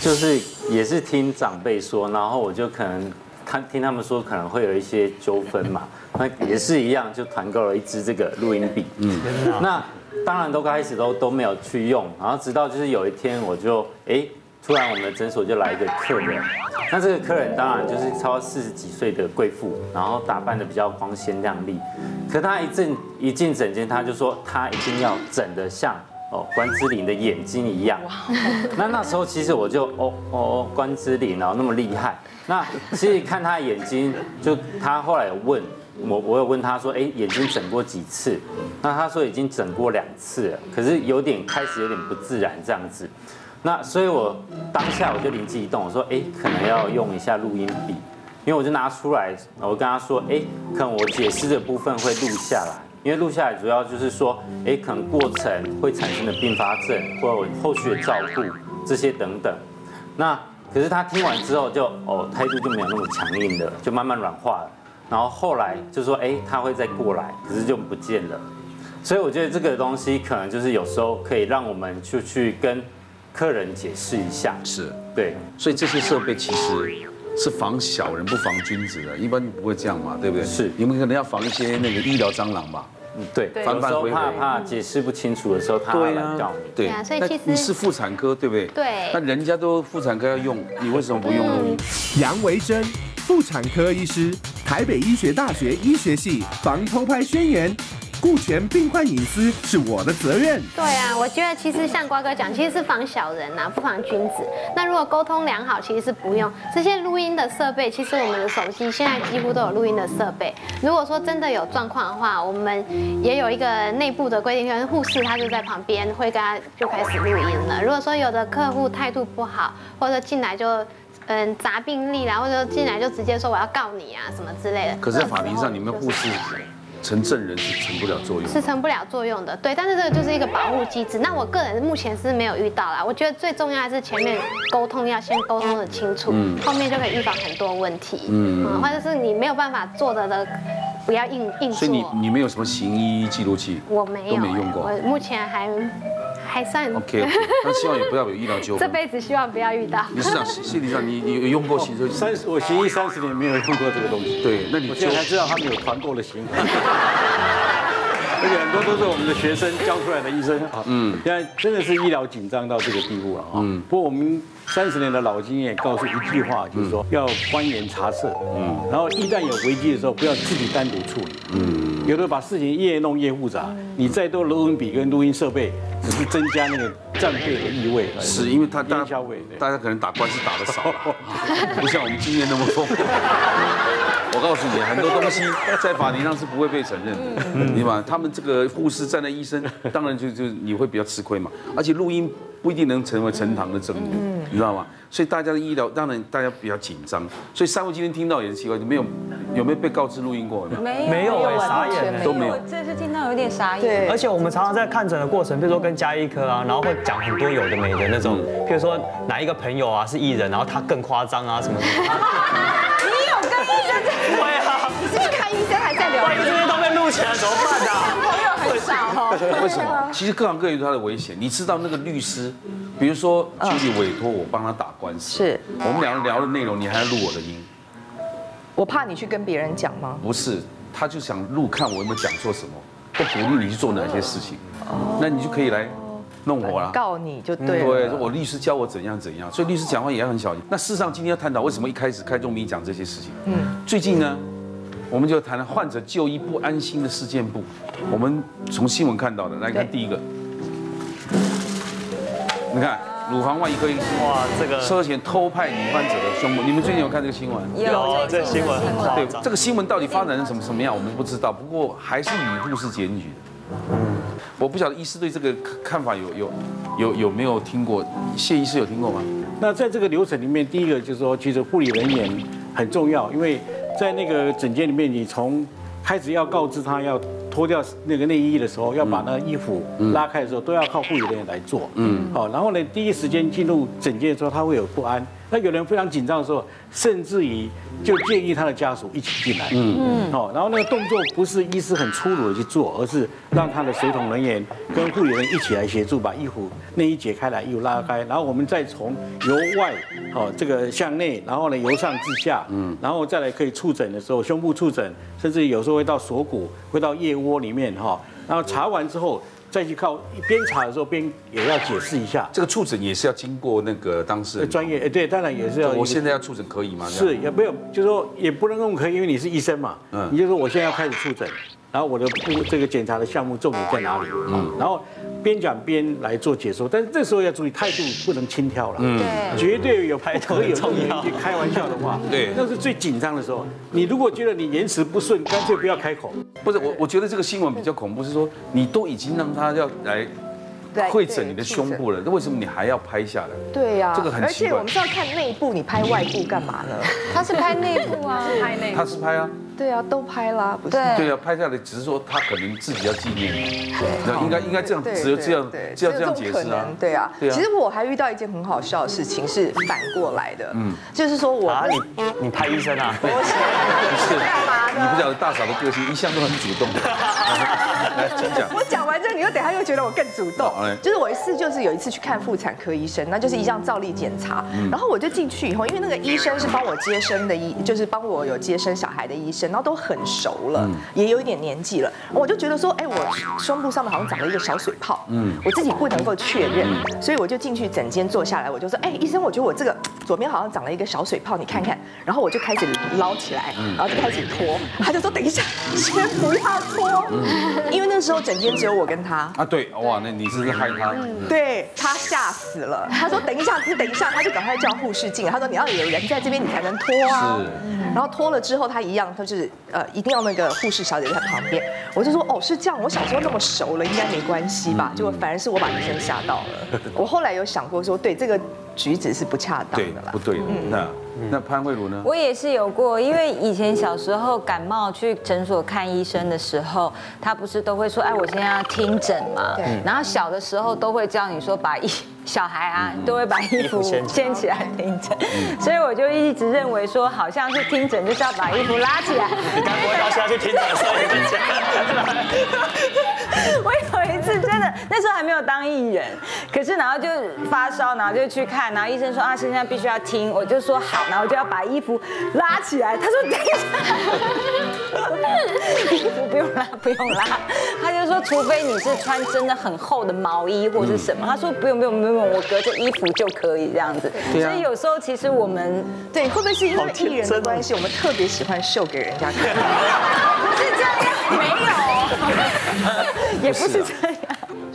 Speaker 17: 就是也是听长辈说，然后我就可能看听他们说可能会有一些纠纷嘛，那也是一样，就团购了一支这个录音笔。嗯，那当然都开始都都没有去用，然后直到就是有一天我就哎。突然，我们的诊所就来一个客人，那这个客人当然就是超过四十几岁的贵妇，然后打扮得比较光鲜亮丽。可他一进一进诊间，他就说他一定要整得像哦关之琳的眼睛一样。那那时候其实我就哦哦关之琳然后那么厉害。那其实看他眼睛，就他后来有问我，我有问他说，哎，眼睛整过几次？那他说已经整过两次了，可是有点开始有点不自然这样子。那所以，我当下我就灵机一动，我说，哎，可能要用一下录音笔，因为我就拿出来，我跟他说，哎，可能我解释的部分会录下来，因为录下来主要就是说，哎，可能过程会产生的并发症，或者我后续的照顾这些等等。那可是他听完之后就，哦，态度就没有那么强硬的，就慢慢软化了。然后后来就说，哎，他会再过来，可是就不见了。所以我觉得这个东西可能就是有时候可以让我们就去跟。客人解释一下，
Speaker 2: 是
Speaker 17: 对，
Speaker 2: 所以这些设备其实是防小人不防君子的，一般不会这样嘛，对不对？
Speaker 17: 是，
Speaker 2: 你们可能要防一些那个医疗蟑螂吧？
Speaker 17: 嗯，对，反反回回，怕怕解释不清楚的时候，他来告你。
Speaker 2: 对啊，所以其实你是妇产科，对不对？
Speaker 3: 对。
Speaker 2: 那人家都妇产科要用，你为什么不用呢？
Speaker 12: 杨维珍，妇产科医师，台北医学大学医学系防偷拍宣言。顾全病患隐私是我的责任。
Speaker 3: 对啊，我觉得其实像瓜哥讲，其实是防小人呐、啊，不防君子。那如果沟通良好，其实是不用这些录音的设备。其实我们的手机现在几乎都有录音的设备。如果说真的有状况的话，我们也有一个内部的规定，就是护士他就在旁边会跟他就开始录音了。如果说有的客户态度不好，或者进来就嗯砸病历啦，或者进来就直接说我要告你啊什么之类的。
Speaker 2: 可是，在法庭上，你们护士。成证人是成不了作用，
Speaker 3: 是成不了作用的，对。但是这个就是一个保护机制。那我个人目前是没有遇到啦。我觉得最重要的是前面沟通要先沟通的清楚，嗯，后面就可以预防很多问题，嗯，或者是你没有办法做的的，不要硬硬做。
Speaker 2: 所以你你们有什么行医记录器？
Speaker 3: 我没有，
Speaker 2: 都没用过。
Speaker 3: 我目前还。还算
Speaker 2: OK，那希望也不要有医疗纠纷。
Speaker 3: 这辈子希望不要遇到。
Speaker 2: 理事长，心理上你你有用过行车？
Speaker 18: 三十，我行医三十年没有用过这个东西。
Speaker 2: 对，那你
Speaker 18: 我现在才知道他们有团购的行为。而且很多都是我们的学生教出来的医生啊。嗯，现在真的是医疗紧张到这个地步了啊。嗯。不过我们三十年的老经验告诉一句话，就是说要观言察色。嗯。然后一旦有危机的时候，不要自己单独处理。嗯。有的把事情越弄越复杂，你再多录音笔跟录音设备。只是增加那个战备的意味，
Speaker 2: 是因为他大家大家可能打官司打的少，不像我们经验那么丰富。我告诉你，很多东西 在法庭上是不会被承认的，对吧？他们这个护士站在医生，当然就就你会比较吃亏嘛。而且录音不一定能成为呈堂的证据，你知道吗？所以大家的医疗当然大家比较紧张。所以三位今天听到也是奇怪，没有有没有被告知录音过？
Speaker 13: 没有没有哎，傻眼
Speaker 15: 都没有。这次听到有点傻眼。对，
Speaker 13: 而且我们常常在看诊的过程，比如说跟加医科啊，然后会讲很多有的没的那种，譬如说哪一个朋友啊是艺人，然后他更夸张啊什么什么。
Speaker 15: 你有跟医生在？对啊。你是去看医生还在聊？
Speaker 13: 万一这些都被录起来怎么办呢？
Speaker 15: 朋友很少。
Speaker 2: 为什么？其实各行各业有它的危险。你知道那个律师，比如说兄弟委托我帮他打官司，
Speaker 15: 是
Speaker 2: 我们两个聊的内容，你还要录我的音。
Speaker 19: 我怕你去跟别人讲吗？
Speaker 2: 不是，他就想录看我有没有讲错什么，不鼓励你去做哪些事情，那你就可以来弄我了，
Speaker 19: 告你就对了。
Speaker 2: 对，我律师教我怎样怎样，所以律师讲话也要很小心。那事实上今天要探讨为什么一开始开宗明义讲这些事情。嗯，最近呢，我们就谈了患者就医不安心的事件簿，我们从新闻看到的，来看第一个，你看。乳房外科医生哇，这个车前偷拍女患者的胸部，你们最近有看这个新闻？
Speaker 13: 有，这个新闻很夸张。对，
Speaker 2: 这个新闻到底发展成什么什么样，我们不知道。不过还是女护士检举的。嗯，我不晓得医师对这个看法有有有有没有听过？谢医师有听过吗？
Speaker 18: 那在这个流程里面，第一个就是说，其实护理人员很重要，因为在那个诊间里面，你从开始要告知他要。脱掉那个内衣的时候，要把那个衣服拉开的时候，都要靠护理人员来做。嗯，好，然后呢，第一时间进入诊间的时候，他会有不安。那有人非常紧张的时候，甚至于就建议他的家属一起进来。嗯嗯。哦，然后那个动作不是医师很粗鲁的去做，而是让他的随同人员跟护理人员一起来协助，把衣服内衣解开来，衣服拉开，然后我们再从由外哦这个向内，然后呢由上至下，嗯，然后再来可以触诊的时候，胸部触诊，甚至有时候会到锁骨，会到腋窝里面哈，然后查完之后。再去靠边查的时候边也要解释一下，
Speaker 2: 这个触诊也是要经过那个当事人
Speaker 18: 专业，哎，对，当然也是要。
Speaker 2: 我现在要触诊可以吗？
Speaker 18: 是，也没有，就是说也不能用可以，因为你是医生嘛，嗯，你就说我现在要开始触诊，然后我的部这个检查的项目重点在哪里？嗯，然后。边讲边来做解说，但是这时候要注意态度不能轻佻了，嗯，绝对有排头有重一句开玩笑的话，对，那是最紧张的时候。你如果觉得你言辞不顺，干脆不要开口。
Speaker 2: 不是我，我觉得这个新闻比较恐怖，是说你都已经让他要来。会诊你的胸部了，那为什么你还要拍下来？
Speaker 19: 对呀，
Speaker 2: 这个很奇怪。
Speaker 19: 而且我们是要看内部，你拍外部干嘛呢？
Speaker 3: 他是拍内部啊，
Speaker 2: 拍内部。他是拍啊。
Speaker 19: 对啊，都拍啦，不是？
Speaker 2: 对啊，拍下来只是说他可能自己要纪念你。对，应该应该这样，只有这样，只有这样解释啊。
Speaker 19: 对啊，对啊。其实我还遇到一件很好笑的事情，是反过来的。嗯，就是说我
Speaker 13: 啊，你你拍医生啊？
Speaker 19: 不是，干嘛的？
Speaker 2: 你不晓得大嫂的个性一向都很主动。来，请讲。
Speaker 19: 我讲完之后，你又等下又觉得我更主动。就是我一次就是有一次去看妇产科医生，那就是一项照例检查。然后我就进去以后，因为那个医生是帮我接生的医，就是帮我有接生小孩的医生。然后都很熟了，也有一点年纪了，我就觉得说，哎，我胸部上面好像长了一个小水泡，嗯，我自己不能够确认，所以我就进去诊间坐下来，我就说，哎，医生，我觉得我这个 左边好像长了一个小水泡，你看看。然后我就开始捞起来，然后就开始脱，他就说，等一下，先不要脱，因为那时候整间只有我跟他。
Speaker 2: 啊，对，哇，那你是不是害他？
Speaker 19: 对，他吓死了，他说等一下，你等一下，他就赶快叫护士进来，他说你要有人在这边，你才能脱啊。是，然后脱了之后，他一样，他就是。呃，一定要那个护士小姐在旁边，我就说哦，是这样，我小时候那么熟了，应该没关系吧？结果反而是我把医生吓到了。我后来有想过说，对这个举止是不恰当的啦，
Speaker 2: 不对的。那那潘慧茹呢？
Speaker 20: 我也是有过，因为以前小时候感冒去诊所看医生的时候，他不是都会说，哎，我现在要听诊嘛。对。然后小的时候都会叫你说把医。小孩啊，都会把衣服掀起来听诊，所以我就一直认为说，好像是听诊就是要把衣服拉起来。
Speaker 13: 你刚不会到现在去听诊，所以听
Speaker 20: 我有一次真的，那时候还没有当艺人，可是然后就发烧，然后就去看，然后医生说啊，现在必须要听，我就说好，然后就要把衣服拉起来。他说等一下，衣服不用拉，不用拉。他就说，除非你是穿真的很厚的毛衣或者什么。他说不用不用不用。我隔着衣服就可以这样子，所以有时候其实我们
Speaker 19: 对会不会是因为艺人的关系，我们特别喜欢秀给人家看？
Speaker 20: 不是这样，没有，也不是这样。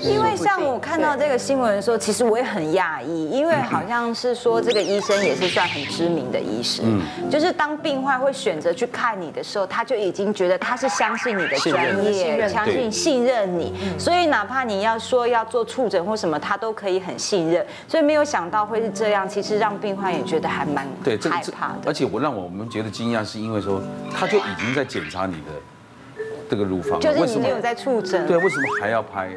Speaker 20: 因为像我看到这个新闻的时候，其实我也很讶异，因为好像是说这个医生也是算很知名的医生，就是当病患会选择去看你的时候，他就已经觉得他是相信你的专业，相信信任你，所以哪怕你要说要做触诊或什么，他都可以很信任。所以没有想到会是这样，其实让病患也觉得还蛮对害怕的。
Speaker 2: 而且我让我们觉得惊讶，是因为说他就已经在检查你的。这个乳房？
Speaker 20: 就是你有在触诊。
Speaker 2: 对，为什么还要拍？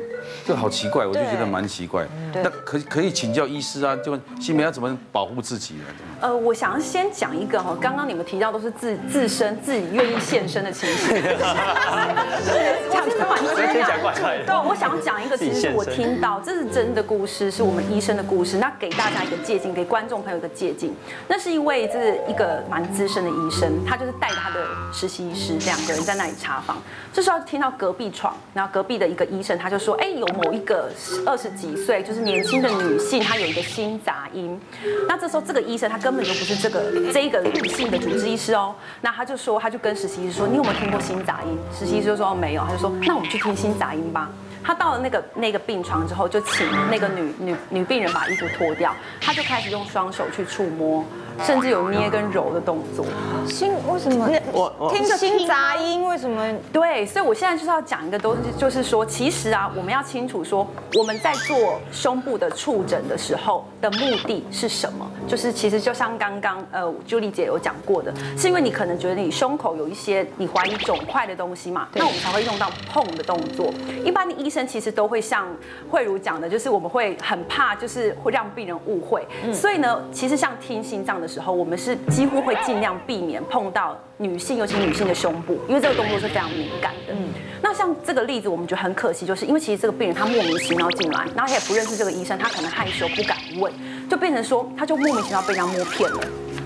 Speaker 2: 这好奇怪，我就觉得蛮奇怪。那可可以请教医师啊，就新梅要怎么保护自己呢？
Speaker 15: 呃，我想要先讲一个哈，刚刚你们提到都是自自身自己愿意献身的情形。对，我其实蛮惊讶。对，我想要讲一个，其实我听到这是真的故事，是我们医生的故事。那给大家一个借鉴，给观众朋友一个借鉴。那是一位这是一个蛮资深的医生，他就是带他的实习医师两个人在那里查房。这时候听到隔壁床，然后隔壁的一个医生他就说：“哎，有某一个二十几岁，就是年轻的女性，她有一个心杂音。”那这时候这个医生他根本就不是这个这一个女性的主治医师哦。那他就说，他就跟实习医师说：“你有没有听过心杂音？”实习医师就说：“哦，没有。”他就说：“那我们去听心杂音吧。”他到了那个那个病床之后，就请那个女女女病人把衣服脱掉，他就开始用双手去触摸。甚至有捏跟揉的动作，
Speaker 20: 心为什么？我听着心杂音，为什么？
Speaker 15: 对，所以我现在就是要讲一个东西，就是说，其实啊，我们要清楚说，我们在做胸部的触诊的时候的目的是什么？就是其实就像刚刚呃朱莉姐有讲过的，是因为你可能觉得你胸口有一些你怀疑肿块的东西嘛，那我们才会用到碰的动作。一般的医生其实都会像慧茹讲的，就是我们会很怕，就是会让病人误会，所以呢，其实像听心脏的时候，我们是几乎会尽量避免碰到女性，尤其女性的胸部，因为这个动作是非常敏感的。嗯，那像这个例子，我们觉得很可惜，就是因为其实这个病人他莫名其妙进来，然后他也不认识这个医生，他可能害羞不敢问，就变成说他就莫名其妙被人家摸骗了。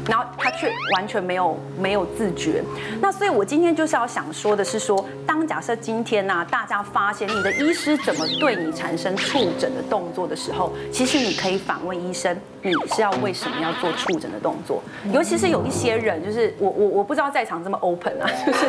Speaker 15: 然后他却完全没有没有自觉，那所以我今天就是要想说的是说，当假设今天呢、啊，大家发现你的医师怎么对你产生触诊的动作的时候，其实你可以反问医生，你是要为什么要做触诊的动作？尤其是有一些人，就是我我我不知道在场这么 open 啊，就是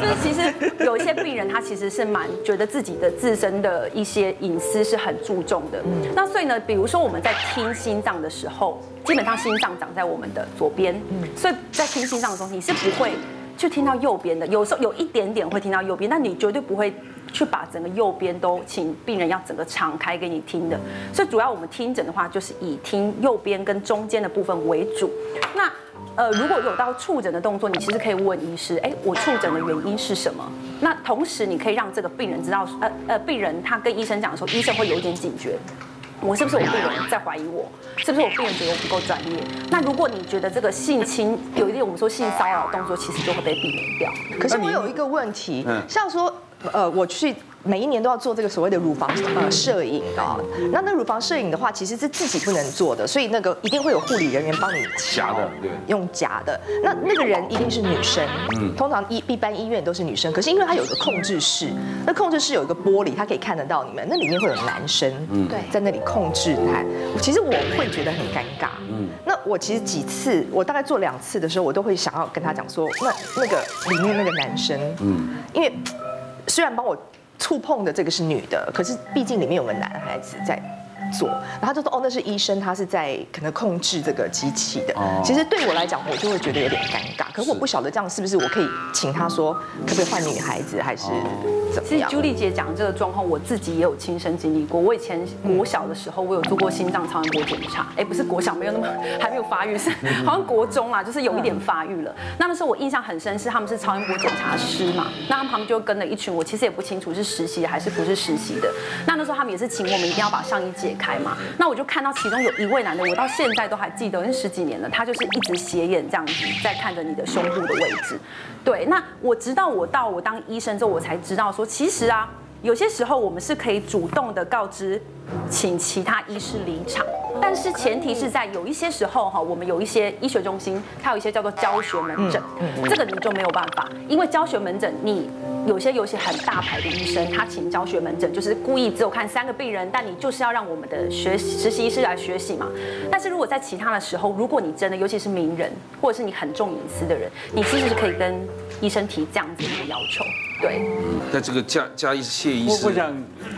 Speaker 15: 就是其实有一些病人他其实是蛮觉得自己的自身的一些隐私是很注重的，那所以呢，比如说我们在听心脏的时候。基本上心脏长在我们的左边，所以在听心脏的时候，你是不会去听到右边的。有时候有一点点会听到右边，但你绝对不会去把整个右边都请病人要整个敞开给你听的。所以主要我们听诊的话，就是以听右边跟中间的部分为主。那呃，如果有到触诊的动作，你其实可以问医师，哎，我触诊的原因是什么？那同时你可以让这个病人知道，呃呃，病人他跟医生讲的时候，医生会有一点警觉。我是不是我病人在怀疑我？是不是我病人觉得我不够专业？那如果你觉得这个性侵有一点我们说性骚扰动作，其实就会被避免掉。
Speaker 19: 可是我有一个问题，像说，呃，我去。每一年都要做这个所谓的乳房呃摄影啊，那那乳房摄影的话，其实是自己不能做的，所以那个一定会有护理人员帮你
Speaker 2: 夹的，对，
Speaker 19: 用夹的。那那个人一定是女生，嗯，通常一一般医院都是女生，可是因为它有一个控制室，那控制室有一个玻璃，它可以看得到你们，那里面会有男生，嗯，对，在那里控制它。其实我会觉得很尴尬，嗯，那我其实几次，我大概做两次的时候，我都会想要跟他讲说，那那个里面那个男生，嗯，因为虽然帮我。触碰的这个是女的，可是毕竟里面有个男孩子在做，然后他就说哦，那是医生，他是在可能控制这个机器的。其实对我来讲，我就会觉得有点尴尬。可是我不晓得这样是不是我可以请他说，可不可以换女孩子，还是怎么样？
Speaker 15: 其实朱莉姐讲这个状况，我自己也有亲身经历过。我以前国小的时候，我有做过心脏超音波检查。哎，不是国小，没有那么还没有发育，是好像国中啦，就是有一点发育了。那那时候我印象很深，是他们是超音波检查师嘛，那他们旁边就跟了一群，我其实也不清楚是实习的还是不是实习的。那那时候他们也是请我们一定要把上衣解开嘛，那我就看到其中有一位男的，我到现在都还记得，那十几年了，他就是一直斜眼这样子在看着你的胸部的位置。对，那我直到我到我当医生之后，我才知道说，其实啊，有些时候我们是可以主动的告知。请其他医师离场，但是前提是在有一些时候哈，我们有一些医学中心，它有一些叫做教学门诊，这个你就没有办法，因为教学门诊你有些有些很大牌的医生，他请教学门诊就是故意只有看三个病人，但你就是要让我们的学实习医师来学习嘛。但是如果在其他的时候，如果你真的尤其是名人，或者是你很重隐私的人，你其实是可以跟医生提这样子的要求。对，
Speaker 2: 那这个加加一谢医师，
Speaker 18: 我想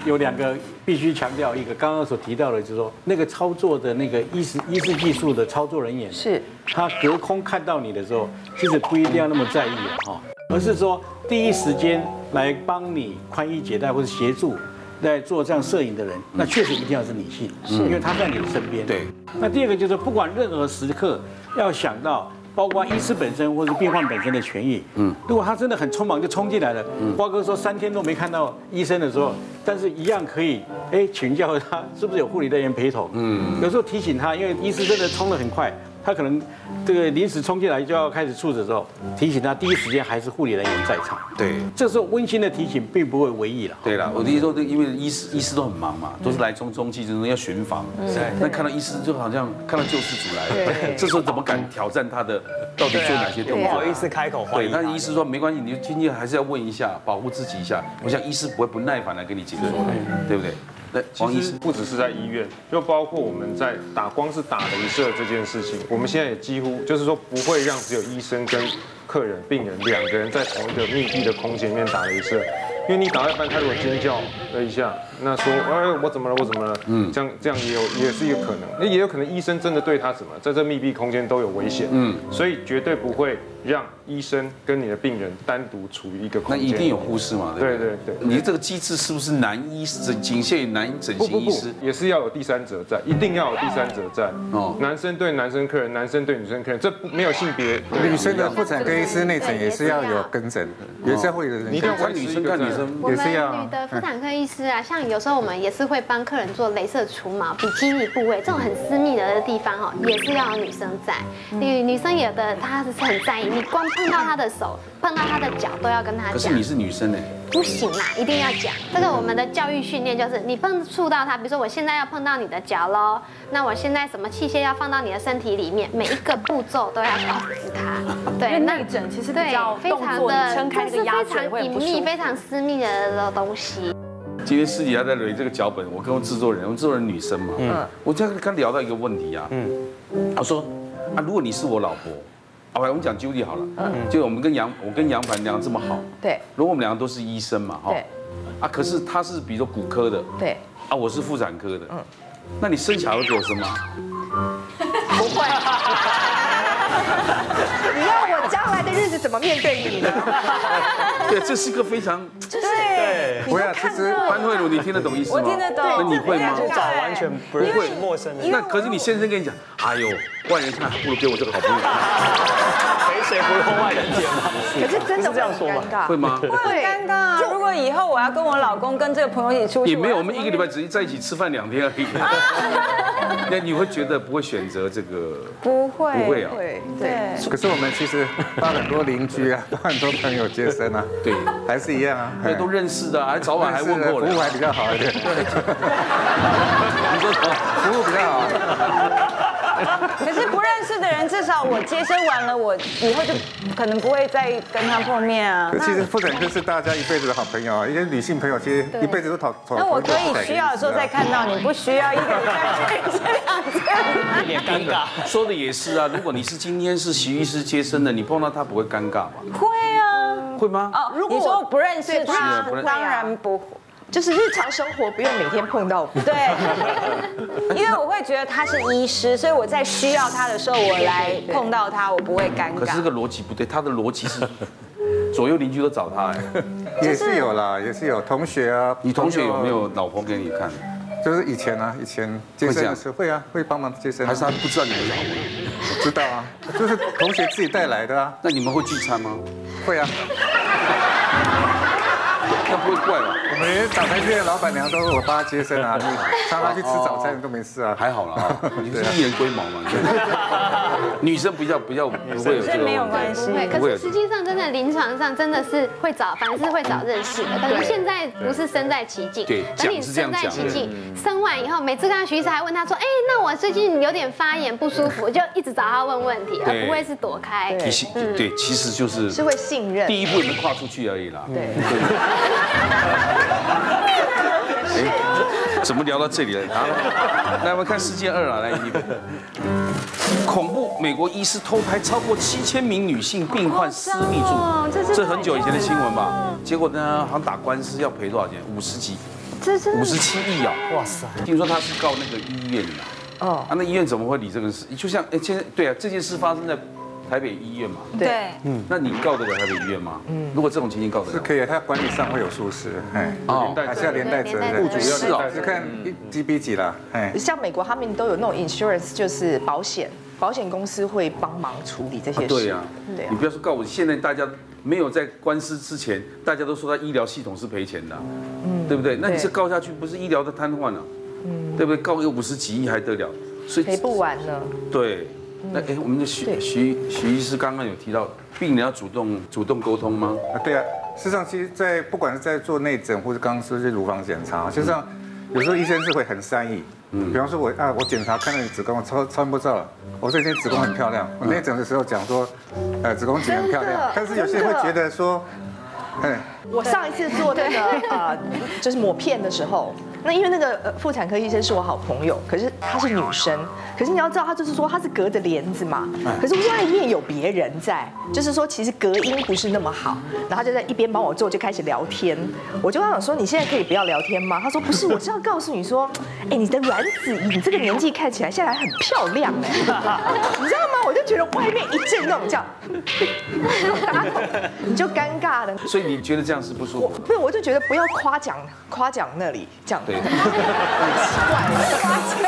Speaker 18: 有两个必须强调一个，刚刚所提到的，就是说那个操作的那个医师医师技术的操作人员，是他隔空看到你的时候，其实不一定要那么在意啊，哈，而是说第一时间来帮你宽衣解带或者协助在做这样摄影的人，那确实一定要是女性，是因为她在你的身边。对。那第二个就是不管任何时刻要想到。包括医师本身或是病患本身的权益。嗯，如果他真的很匆忙就冲进来了，瓜哥说三天都没看到医生的时候，但是一样可以哎请教他是不是有护理人员陪同。嗯，有时候提醒他，因为医师真的冲得很快。他可能这个临时冲进来就要开始处置的时候，提醒他第一时间还是护理人员在场。
Speaker 2: 对，
Speaker 18: 这时候温馨的提醒并不会为意了。
Speaker 2: 对了，我的意思说，因为医师医师都很忙嘛，都是来中中期就是要巡房。那看到医师就好像看到救世主来了，这时候怎么敢挑战他的？到底做哪些动作？
Speaker 13: 不好意思开口。
Speaker 2: 对，那医师说没关系，你就今天还是要问一下，保护自己一下。我想医师不会不耐烦来跟你解说的，对不对？
Speaker 16: 对，其实不只是在医院，就包括我们在打，光是打镭射这件事情，我们现在也几乎就是说不会让只有医生跟客人、病人两个人在同一个密闭的空间里面打镭射，因为你打到一半，他如果尖叫了一下，那说哎我怎么了我怎么了，嗯，这样这样也有也是一个可能，那也有可能医生真的对他怎么，在这密闭空间都有危险，嗯，所以绝对不会。让医生跟你的病人单独处于一个空间，
Speaker 2: 那一定有护士嘛？
Speaker 16: 对对对，
Speaker 2: 你这个机制是不是男医生仅限于男整形医师？
Speaker 16: 也是要有第三者在，一定要有第三者在。哦，男生对男生客人，男生对女生客人，这没有性别。
Speaker 14: 女生的妇产科医师内诊也是要有跟诊的，也是会有人。
Speaker 2: 你看女生看女生，
Speaker 3: 也是要。女的妇产科医师啊，像有时候我们也是会帮客人做镭射除毛、比基尼部位这种很私密的地方哦，也是要有女生在。女女生有的她是很在意，你光碰到她。的手碰到她的脚都要跟她讲。
Speaker 2: 可是你是女生呢？
Speaker 3: 不行啦，一定要讲。这个我们的教育训练就是，你碰触到她，比如说我现在要碰到你的脚喽，那我现在什么器械要放到你的身体里面，每一个步骤都要告诉他。对，
Speaker 15: 内诊其实比较动作，你撑开这个压非常隐秘、
Speaker 3: 非常私密的东西。
Speaker 2: 今天师姐要在捋这个脚本，我跟我制作人，我制作人女生嘛，嗯，我刚刚聊到一个问题啊，嗯，我说啊，如果你是我老婆。好，我们讲 Judy 好了，嗯，就我们跟杨，我跟杨凡两个这么好，
Speaker 19: 对，
Speaker 2: 如果我们两个都是医生嘛，哈，对，啊，可是他是比如说骨科的，
Speaker 19: 对，
Speaker 2: 啊，我是妇产科的，嗯，那你生小孩会给我生吗？
Speaker 19: 不会。怎么面对你呢？
Speaker 2: 对，这是个非常，
Speaker 19: 对，
Speaker 2: 不要，其实潘慧茹，你听得懂意思吗？
Speaker 20: 我听得懂。
Speaker 2: 那你会吗？
Speaker 13: 就找完全不会陌生人。
Speaker 2: 那可是你先生跟你讲，哎呦。外人看不如给我这个好朋友。
Speaker 13: 谁谁不用外人见吗？
Speaker 19: 可是真的这样说吗？
Speaker 2: 会吗？
Speaker 20: 会尴尬。如果以后我要跟我老公跟这个朋友一起出去，
Speaker 2: 也没有，我们一个礼拜只是在一起吃饭两天而已。那你会觉得不会选择这个？
Speaker 20: 不会，
Speaker 2: 不会啊。
Speaker 19: 对。
Speaker 14: 可是我们其实帮很多邻居啊，都很多朋友接生啊，
Speaker 2: 对，
Speaker 14: 还是一样啊，对
Speaker 2: 都认识的，还早晚还问过，
Speaker 14: 服务还比较好一点。对。
Speaker 2: 你说什么？
Speaker 14: 服务比较好。
Speaker 20: 可是不认识的人，至少我接生完了，我以后就可能不会再跟他碰面啊。
Speaker 14: 其实妇产科是大家一辈子的好朋友啊，一些女性朋友其实一辈子都讨。
Speaker 20: 那我可以需要的时候再看到你，不需要一个礼拜见一次两次。
Speaker 2: 有点尴尬。说的也是啊，如果你是今天是徐医师接生的，你碰到他不会尴尬吗？
Speaker 20: 会啊。
Speaker 2: 会吗？
Speaker 20: 哦，如果你说不认识他，当然不会。
Speaker 19: 就是日常生活不用每天碰到，
Speaker 20: 对，因为我会觉得他是医师，所以我在需要他的时候，我来碰到他，我不会尴尬。
Speaker 2: 可是这个逻辑不对，他的逻辑是 左右邻居都找他，哎，
Speaker 14: 也是有啦，也是有同学啊。
Speaker 2: 你同学有没有老婆给你看？
Speaker 14: 就是以前啊，以前接生的时候会啊，会帮忙接生。
Speaker 2: 还是他不知道你们是好朋友？
Speaker 14: 知道啊，就是同学自己带来的啊。
Speaker 2: 那你们会聚餐吗？
Speaker 14: 会啊。
Speaker 2: 那不会怪吧？
Speaker 14: 我们连早餐店的老板娘都是我帮她接生啊，你让她去吃早餐都没事啊，
Speaker 2: 还好啦 啊，你是一人龟毛嘛。女生比较比较不会有这个，
Speaker 20: 没有关系。
Speaker 3: 可是实际上，真的临床上真的是会找，反正是会找认识的。可是现在不是身在其境，
Speaker 2: 对，
Speaker 3: 等你身在其境，生完以后，每次看到徐医师还问他说，哎，那我最近有点发炎不舒服，就一直找他问问题，而不会是躲开。
Speaker 2: 对，对，其实就是
Speaker 19: 是会信任，
Speaker 2: 第一步已经跨出去而已啦。
Speaker 19: 对。
Speaker 2: 哎，怎么聊到这里了？来，我们看事件二啊，来，你恐怖美国医师偷拍超过七千名女性病患私密处，这很久以前的新闻吧？结果呢，好像打官司要赔多少钱？五十几，五十七亿啊！哇塞！听说他是告那个医院的。哦，啊，那医院怎么会理这个事？就像哎，现在对啊，这件事发生在。台北医院嘛，
Speaker 20: 对，嗯，
Speaker 2: 那你告得了台北医院吗？嗯，如果这种情形告得了，
Speaker 14: 是可以，他管理上会有疏失，哎，哦，还是要连带责任，
Speaker 2: 雇主要
Speaker 14: 是看几比几了，哎，
Speaker 19: 像美国他们都有那种 insurance，就是保险，保险公司会帮忙处理这些事。
Speaker 2: 对呀，
Speaker 19: 对啊
Speaker 2: 你不要说告我，现在大家没有在官司之前，大家都说他医疗系统是赔钱的，嗯，对不对？那你是告下去，不是医疗的瘫痪了，嗯，对不对？告个五十几亿还得了？所以
Speaker 19: 赔不完呢。
Speaker 2: 对，那哎，我们的徐徐徐医师刚刚有提到，病人要主动主动沟通吗？
Speaker 14: 啊，对啊。事实上，其实，在不管是在做内诊或者刚刚说这乳房检查，实际上有时候医生是会很善意。嗯，比方说我啊，我检查看到你子宫，我超超音波照了，我说今天子宫很漂亮。我内诊的时候讲说，呃，子宫颈很漂亮，但是有些人会觉得说，哎，
Speaker 19: 我上一次做那个呃，就是抹片的时候。那因为那个呃妇产科医生是我好朋友，可是她是女生，可是你要知道，她就是说她是隔着帘子嘛，可是外面有别人在，就是说其实隔音不是那么好，然后她就在一边帮我做，就开始聊天，我就想说你现在可以不要聊天吗？她说不是，我是要告诉你说，哎，你的卵子以你这个年纪看起来现在很漂亮哎，你知道吗？我就觉得外面一阵那种叫，你 就尴尬了。
Speaker 2: 所以你觉得这样是不舒服？
Speaker 19: 不是，我就觉得不要夸奖夸奖那里这样。
Speaker 2: 对，
Speaker 19: 很奇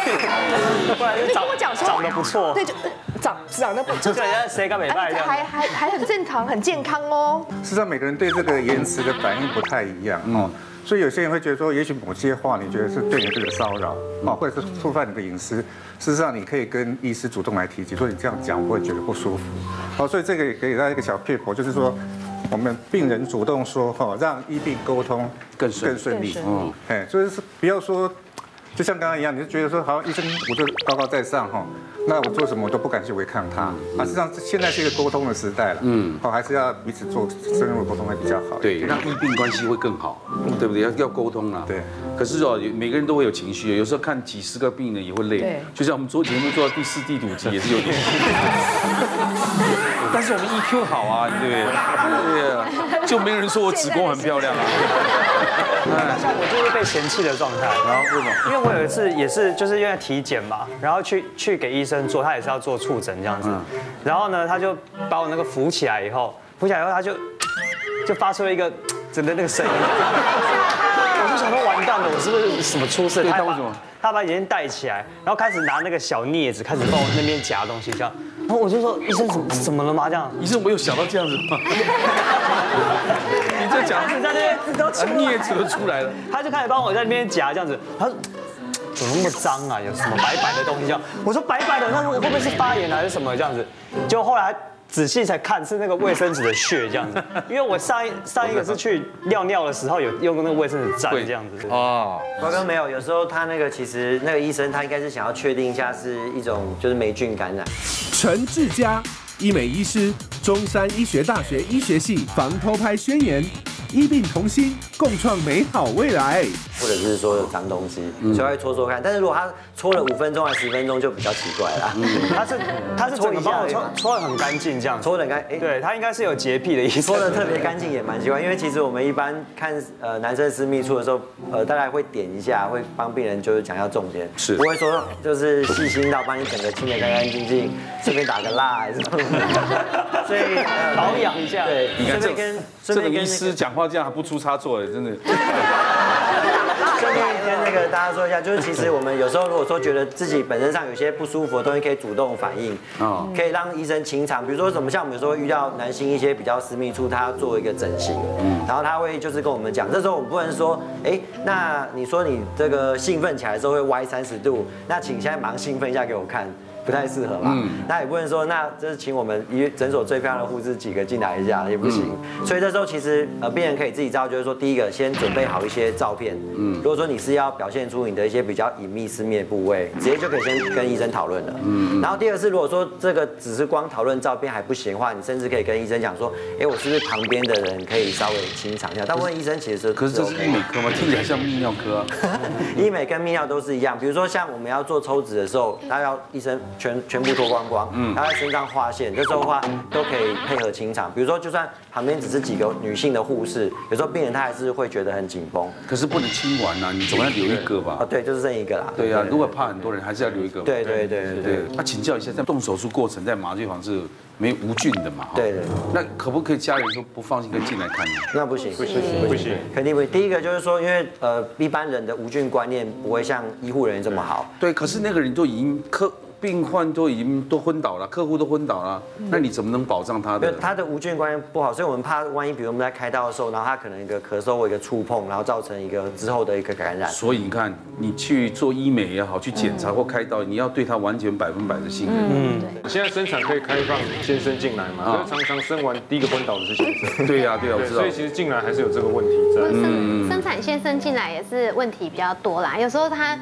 Speaker 19: 怪，你跟我讲说
Speaker 13: 长得不错，
Speaker 19: 对，就长长得不错，
Speaker 13: 谁敢美拜这样，
Speaker 19: 还还还很正常，很健康哦。
Speaker 14: 事实上，每个人对这个言辞的反应不太一样哦，所以有些人会觉得说，也许某些话你觉得是对你这个骚扰啊，或者是触犯你的隐私，事实上你可以跟医师主动来提及，说你这样讲我会觉得不舒服。好，所以这个也给大家一个小 tip，，就是说。我们病人主动说哈，让医病沟通更顺更顺利。嗯，哎，所以是不要说，就像刚刚一样，你就觉得说，好，医生我就高高在上哈，那我做什么我都不敢去违抗他。啊，实际上现在是一个沟通的时代了。嗯，好，还是要彼此做深入的沟通会比较好。
Speaker 2: 对，让医病关系会更好，对不对？要要沟通啊。对。可是哦，每个人都会有情绪，有时候看几十个病人也会累。对。就像我们做节目做到第四、第五集也是有点。但是我们 EQ 好啊，对不对？对啊，就没人说我子宫很漂亮啊。
Speaker 13: 像我就是被嫌弃的状态，然后为什么？因为我有一次也是就是因为体检嘛，然后去去给医生做，他也是要做触诊这样子。然后呢，他就把我那个扶起来以后，扶起来以后他就就发出了一个整的那个声音。我就想说完蛋了，我是不是什么出事？他为什么？他把眼睛戴起来，然后开始拿那个小镊子开始帮我那边夹东西这样。然后我就说医生怎么怎么了吗？这样
Speaker 2: 医生我有想到这样子吗？你这讲是在那边都镊子都出来了，
Speaker 13: 他就开始帮我在那边夹这样子。他说怎么那么脏啊？有什么白白的东西这样？我说白白的，那会不会是发炎还是什么这样子？就后来。仔细才看是那个卫生纸的血这样子，因为我上一上一个是去尿尿的时候有用那个卫生纸沾这样子。哦，
Speaker 21: 瓜哥没有，有时候他那个其实那个医生他应该是想要确定一下是一种就是霉菌感染。
Speaker 12: 陈志佳，医美医师，中山医学大学医学系防偷拍宣言。医病同心，共创美好未来。
Speaker 21: 或者是说有脏东西，稍微搓搓看。但是如果他搓了五分钟还是十分钟，就比较奇怪了。
Speaker 13: 他是他是搓一下，搓搓的很干净，这样
Speaker 21: 搓的很干。
Speaker 13: 对他应该是有洁癖的意思。
Speaker 21: 搓的特别干净也蛮奇怪，因为其实我们一般看呃男生私密处的时候，呃大概会点一下，会帮病人就是讲要重点，是不会说就是细心到帮你整个清的干干净净，顺便打个蜡还是什么。所以
Speaker 13: 保养一下。
Speaker 21: 对，
Speaker 2: 你看这跟这个医师讲话。这样还不出差错哎，真的。
Speaker 21: 顺便跟那个大家说一下，就是其实我们有时候如果说觉得自己本身上有些不舒服的东西，可以主动反应，可以让医生清场。比如说什么，像我们有时候遇到男性一些比较私密处，他要做一个整形，然后他会就是跟我们讲，这时候我们不能说，哎，那你说你这个兴奋起来的时候会歪三十度，那请现在马上兴奋一下给我看。不太适合嘛，嗯、那也不能说，那就是请我们医诊所最漂亮的护士几个进来一下也不行。嗯、所以这时候其实呃病人可以自己照，就是说第一个先准备好一些照片。嗯，如果说你是要表现出你的一些比较隐秘私密的部位，直接就可以先跟医生讨论了。嗯，然后第二是如果说这个只是光讨论照片还不行的话，你甚至可以跟医生讲说，哎，我是不是旁边的人可以稍微清场一下？大部分医生其实是
Speaker 2: 可是这是医美科吗？听起来像泌尿科啊。
Speaker 21: 医美跟泌尿都是一样，比如说像我们要做抽脂的时候，他要医生全全部脱光光，嗯，他在身上画线，这时候的话都可以配合清场。比如说，就算旁边只是几个女性的护士，有时候病人他还是会觉得很紧绷。
Speaker 2: 可是不能清完呐，你总要留一个吧？
Speaker 21: 啊，对，就是剩一个啦。
Speaker 2: 对啊，如果怕很多人，还是要留一个。
Speaker 21: 对对对对对。
Speaker 2: 那请教一下，在动手术过程，在麻醉房是没无菌的嘛？
Speaker 21: 对对。
Speaker 2: 那可不可以家人说不放心，可以进来看？
Speaker 21: 那不行，
Speaker 2: 不行，不行，
Speaker 21: 肯定不行。第一个就是说，因为呃，一般人的无菌观念不会像医护人员这么好。
Speaker 2: 对，可是那个人都已经科。病患都已经都昏倒了，客户都昏倒了，那你怎么能保障他的？
Speaker 21: 他的无菌观念不好，所以我们怕万一，比如我们在开刀的时候，然后他可能一个咳嗽或一个触碰，然后造成一个之后的一个感染。
Speaker 2: 所以你看，你去做医美也好，去检查或开刀，你要对他完全百分百的信任。
Speaker 16: 嗯，现在生产可以开放先生进来嘛？常常生完第一个昏倒的是先生。
Speaker 2: 对呀，对呀，我知道。
Speaker 16: 所以其实进来还是有这个问题在。
Speaker 22: 嗯生产先生进来也是问题比较多啦，有时候他。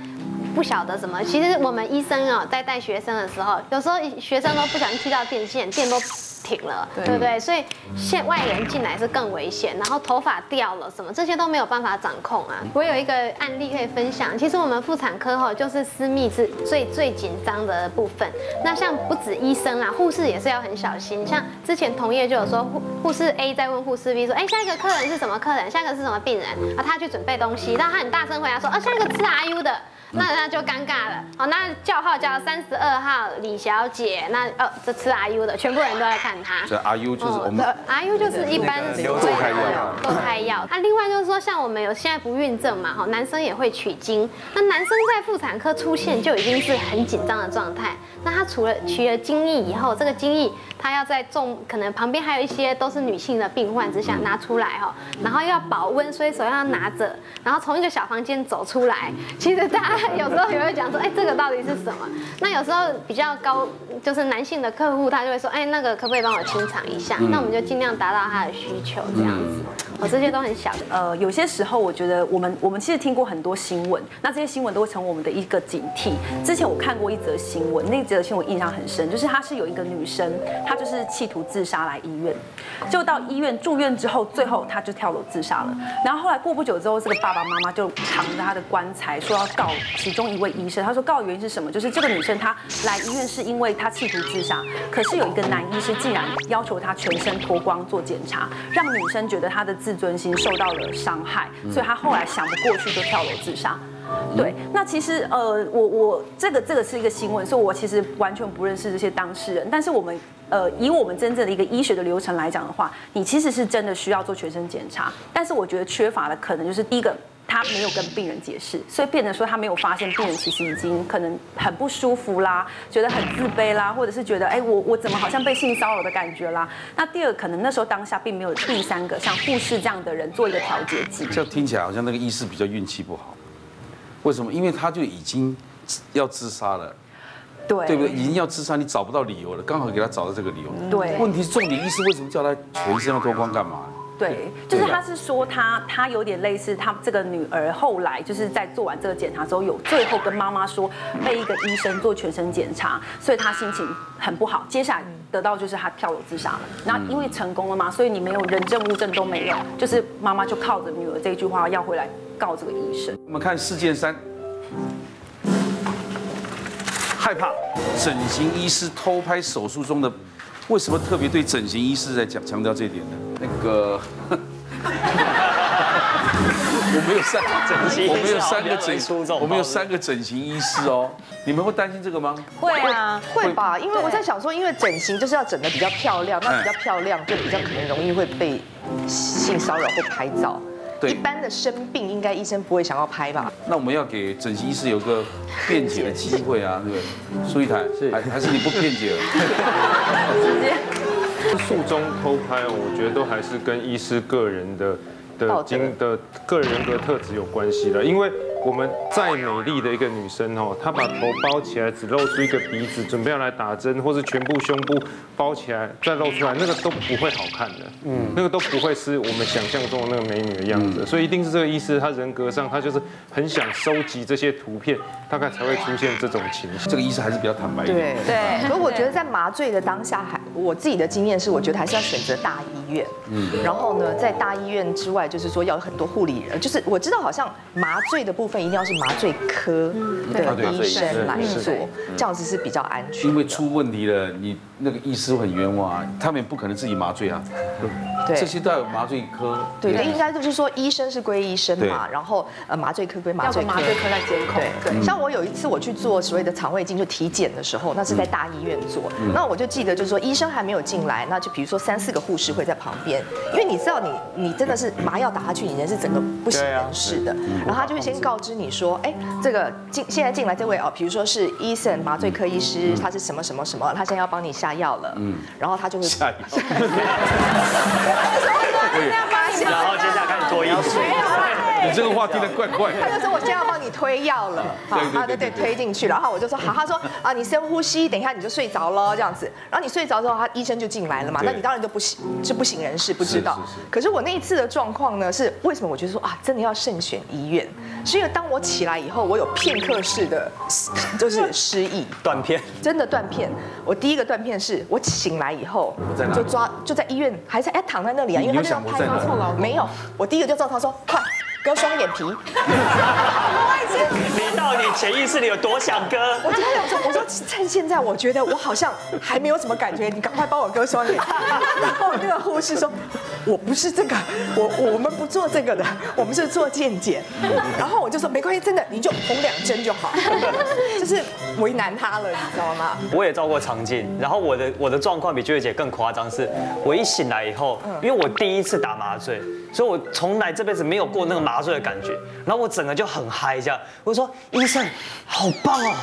Speaker 22: 不晓得什么，其实我们医生哦，在带学生的时候，有时候学生都不小心踢到电线，电都停了，对不对？所以现外人进来是更危险，然后头发掉了什么，这些都没有办法掌控啊。我有一个案例可以分享，其实我们妇产科哈，就是私密是最最紧张的部分。那像不止医生啊，护士也是要很小心。像之前同业就有说，护护士 A 在问护士 B 说，哎，下一个客人是什么客人？下一个是什么病人？啊，他去准备东西，然后他很大声回答说，啊，下一个吃 RU 的。那那就尴尬了，好，那叫号叫三十二号李小姐，那哦，这吃 RU 的，全部人都在看她。
Speaker 2: 这 RU 就是我们
Speaker 22: RU 就是一般都开药，都开药。那另外就是说，像我们有现在不孕症嘛，哈，男生也会取精。那男生在妇产科出现就已经是很紧张的状态。那他除了取了精液以后，这个精液他要在重，可能旁边还有一些都是女性的病患，只想拿出来哈，然后要保温，所以手要拿着，然后从一个小房间走出来。其实大家。有时候也会讲说，哎，这个到底是什么？那有时候比较高，就是男性的客户，他就会说，哎，那个可不可以帮我清场一下？那我们就尽量达到他的需求，这样子。我这些都很小的。
Speaker 15: 呃，有些时候我觉得我们我们其实听过很多新闻，那这些新闻都会成为我们的一个警惕。之前我看过一则新闻，那则新闻印象很深，就是她是有一个女生，她就是企图自杀来医院，就到医院住院之后，最后她就跳楼自杀了。然后后来过不久之后，这个爸爸妈妈就扛着她的棺材说要告其中一位医生。他说告的原因是什么？就是这个女生她来医院是因为她企图自杀，可是有一个男医师竟然要求她全身脱光做检查，让女生觉得她的自自尊心受到了伤害，所以他后来想不过去就跳楼自杀。对，那其实呃，我我这个这个是一个新闻，所以我其实完全不认识这些当事人。但是我们呃，以我们真正的一个医学的流程来讲的话，你其实是真的需要做全身检查。但是我觉得缺乏的可能就是第一个。他没有跟病人解释，所以变成说他没有发现病人其实已经可能很不舒服啦，觉得很自卑啦，或者是觉得哎，我我怎么好像被性骚扰的感觉啦。那第二可能那时候当下并没有第三个像护士这样的人做一个调节剂。
Speaker 2: 这听起来好像那个医师比较运气不好，为什么？因为他就已经要自杀了，
Speaker 15: 对
Speaker 2: 对不对？已经要自杀，你找不到理由了，刚好给他找到这个理由。
Speaker 15: 对，
Speaker 2: 问题是重点，医师为什么叫他全身要脱光干嘛？
Speaker 15: 对，就是他是说他他有点类似他这个女儿后来就是在做完这个检查之后，有最后跟妈妈说被一个医生做全身检查，所以他心情很不好。接下来得到就是他跳楼自杀了。那因为成功了嘛，所以你没有人证物证都没有，就是妈妈就靠着女儿这句话要回来告这个医生。
Speaker 2: 我们看事件三，害怕整形医师偷拍手术中的。为什么特别对整形医师在讲强调这一点呢？那个，我们有三整形，我们有三个整，我们有三个整形医师哦。你们会担心这个吗？
Speaker 19: 会啊，会吧。因为我在想说，因为整形就是要整得比较漂亮，那比较漂亮就比较可能容易会被性骚扰或拍照。对，一般的生病应该医生不会想要拍吧？
Speaker 2: 那我们要给整形医师有个辩解的机会啊，对不对？苏玉台，是还还是你不辩解了？
Speaker 15: 直接
Speaker 16: 术中偷拍，我觉得都还是跟医师个人的的经的个人人格特质有关系的，因为。我们再美丽的一个女生哦，她把头包起来，只露出一个鼻子，准备要来打针，或是全部胸部包起来再露出来，那个都不会好看的，嗯，那个都不会是我们想象中的那个美女的样子，所以一定是这个医师，她人格上她就是很想收集这些图片，大概才会出现这种情形。这个医师还是比较坦白一点。
Speaker 19: 对对，所以我觉得在麻醉的当下，还我自己的经验是，我觉得还是要选择大医院，嗯，然后呢，在大医院之外，就是说要有很多护理人，就是我知道好像麻醉的部分。一定要是麻醉科的医生来做，这样子是比较安全。
Speaker 2: 因为出问题了，你那个医师很冤枉啊，他们也不可能自己麻醉啊，
Speaker 19: 对。
Speaker 2: 这些都要有麻醉科。
Speaker 19: 对，那应该就是说医生是归医生嘛，然后呃麻醉科归麻醉科。
Speaker 15: 麻醉科在监控。
Speaker 19: 对，像我有一次我去做所谓的肠胃镜就体检的时候，那是在大医院做，那我就记得就是说医生还没有进来，那就比如说三四个护士会在旁边，因为你知道你你真的是麻药打下去，你人是整个不省人事的，然后他就会先告知你说，哎，这个进现在进来这位哦，比如说是医生麻醉科医师，他是什么什么什么，他现在要帮你下药了，嗯，然后他就会下药。
Speaker 13: 然后接下来开始脱衣服。
Speaker 2: 你这个话听得怪怪的。
Speaker 19: 他就说我现在要帮你推药了，好，啊对对推进去，然后我就说好，他说啊你深呼吸，等一下你就睡着了这样子，然后你睡着之后，他医生就进来了嘛，那你当然就不醒是不省人事，不知道。可是我那一次的状况呢，是为什么我觉得说啊真的要慎选医院，是因为当我起来以后，我有片刻式的，就是失忆。
Speaker 13: 断片，
Speaker 19: 真的断片。我第一个断片是我醒来以后就抓就在医院还在哎躺在那里啊，因为他就要拍到错了，没有，我第一个就照他说快。割双眼皮，
Speaker 13: 到底潜意识里有多想哥？
Speaker 19: 我就想说，我说趁现在，我觉得我好像还没有什么感觉，你赶快帮我割双眼皮。然后那个护士说，我不是这个，我我们不做这个的，我们是做健检。然后我就说没关系，真的你就缝两针就好，就是为难他了，你知道吗？
Speaker 13: 我也照过肠镜，然后我的我的状况比 Joy 姐更夸张，是我一醒来以后，因为我第一次打麻醉。所以，我从来这辈子没有过那个麻醉的感觉，然后我整个就很嗨，这样。我说：“医生，好棒哦，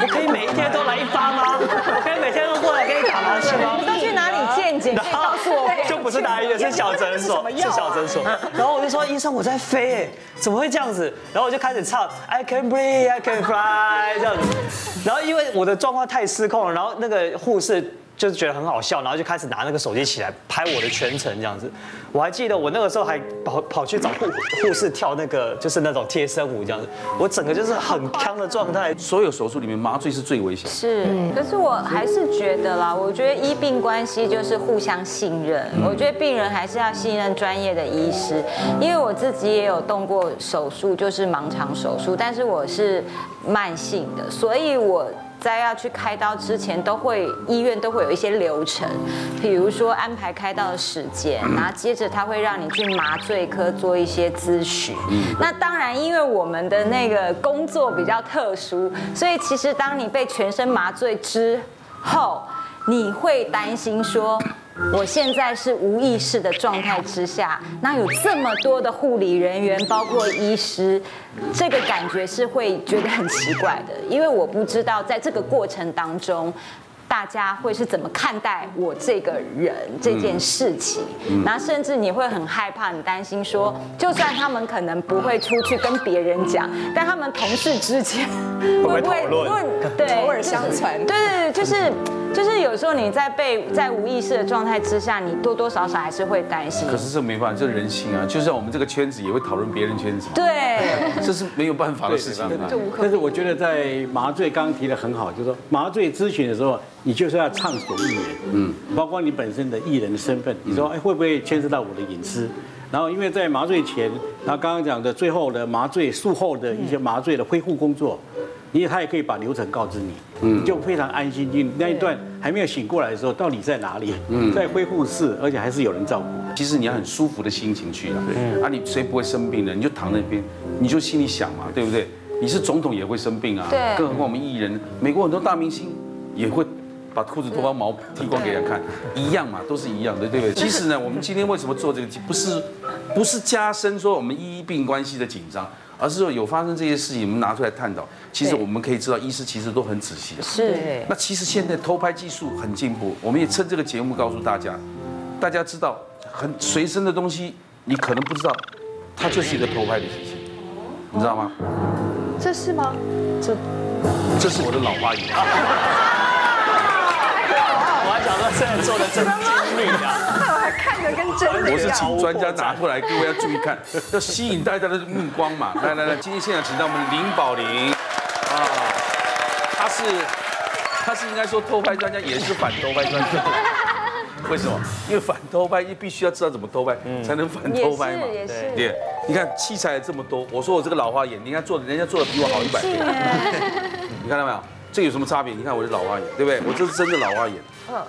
Speaker 13: 我可以每一天都来一发吗？我可以每天都过来给你打麻醉吗？”
Speaker 20: 你都去哪里见检？可以告诉我。
Speaker 13: 就不是大医院，是小诊所，是小诊所。然后我就说：“医生，我在飞，哎，怎么会这样子？”然后我就开始唱 “I can breathe, I can fly” 这样子。然后因为我的状况太失控了，然后那个护士。就是觉得很好笑，然后就开始拿那个手机起来拍我的全程这样子。我还记得我那个时候还跑跑去找护护士跳那个就是那种贴身舞这样子。我整个就是很康的状态。
Speaker 2: 所有手术里面麻醉是最危险。
Speaker 20: 是，可是我还是觉得啦，我觉得医病关系就是互相信任。我觉得病人还是要信任专业的医师，因为我自己也有动过手术，就是盲肠手术，但是我是慢性的，所以我。在要去开刀之前，都会医院都会有一些流程，比如说安排开刀的时间，然后接着他会让你去麻醉科做一些咨询。那当然，因为我们的那个工作比较特殊，所以其实当你被全身麻醉之后，你会担心说。我现在是无意识的状态之下，那有这么多的护理人员，包括医师，这个感觉是会觉得很奇怪的，因为我不知道在这个过程当中，大家会是怎么看待我这个人这件事情，然后甚至你会很害怕、很担心，说就算他们可能不会出去跟别人讲，但他们同事之间会不会论？对，口耳相传。对对对，就是。就是有时候你在被在无意识的状态之下，你多多少少还是会担心。
Speaker 2: 可是这没办法，这是人性啊，就像我们这个圈子也会讨论别人圈子。
Speaker 20: 对，
Speaker 2: 这是没有办法的事情。
Speaker 18: 但是我觉得在麻醉刚刚提的很好，就是说麻醉咨询的时候，你就是要畅所欲言，嗯，包括你本身的艺人的身份，你说哎会不会牵涉到我的隐私？然后因为在麻醉前，然后刚刚讲的最后的麻醉术后的一些麻醉的恢复工作。因为他也可以把流程告知你，嗯，就非常安心。你那一段还没有醒过来的时候，到底在哪里？嗯，在恢复室，而且还是有人照顾。
Speaker 2: 其实你要很舒服的心情去啊，对，啊，你谁不会生病呢？你就躺那边，你就心里想嘛，对不对？你是总统也会生病啊，对，更何况我们艺人，美国很多大明星也会把裤子脱光毛剃光给人看，一样嘛，都是一样的，对不对？其实呢，我们今天为什么做这个题，不是不是加深说我们医病关系的紧张。而是说有发生这些事情，我们拿出来探讨。其实我们可以知道，医师其实都很仔细的。
Speaker 20: 是。
Speaker 2: 那其实现在偷拍技术很进步，我们也趁这个节目告诉大家，大家知道很随身的东西，你可能不知道，它就是一个偷拍的机器，你知道吗？
Speaker 19: 这是吗？这，
Speaker 2: 这是我的老花眼。
Speaker 13: 我还想说现在做的真精密啊。
Speaker 19: 看着跟真的一样。
Speaker 2: 我是请专家拿过来，各位要注意看，要吸引大家的目光嘛。来来来，今天现场请到我们林宝玲，啊，他是他是应该说偷拍专家，也是反偷拍专家。为什么？因为反偷拍，你必须要知道怎么偷拍，才能反偷拍嘛。
Speaker 20: 也是也是。
Speaker 2: 对，你看器材这么多，我说我这个老花眼，你看做的，人家做的比我好一百倍。你看到没有？这有什么差别？你看我是老花眼，对不对？我这是真的老花眼。嗯。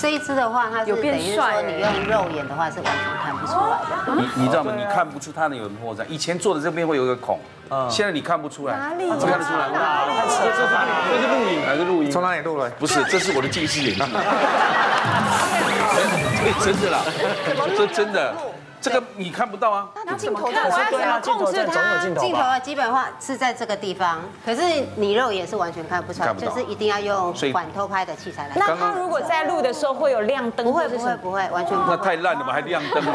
Speaker 23: 这一只的话，它是等于说你用肉眼的话是完全看不出来的。
Speaker 2: 你你知道吗？你看不出它能有破绽。以前做的这边会有一个孔，现在你看不出来。
Speaker 20: 哪里？
Speaker 2: 看得出来。
Speaker 16: 这是录影还是录音？
Speaker 14: 从哪里录来？
Speaker 2: 不是，这是我的近视眼镜。真的啦，这真的。这个你看不到啊，
Speaker 23: 那镜头看，我要怎么控制它？镜头基本上是在这个地方，可是你肉眼是完全看不出来，就是一定要用反偷拍的器材来。
Speaker 20: 那他如果在录的时候会有亮灯？
Speaker 23: 不会不会不会，完全不会。
Speaker 2: 那太烂了吧，还亮灯？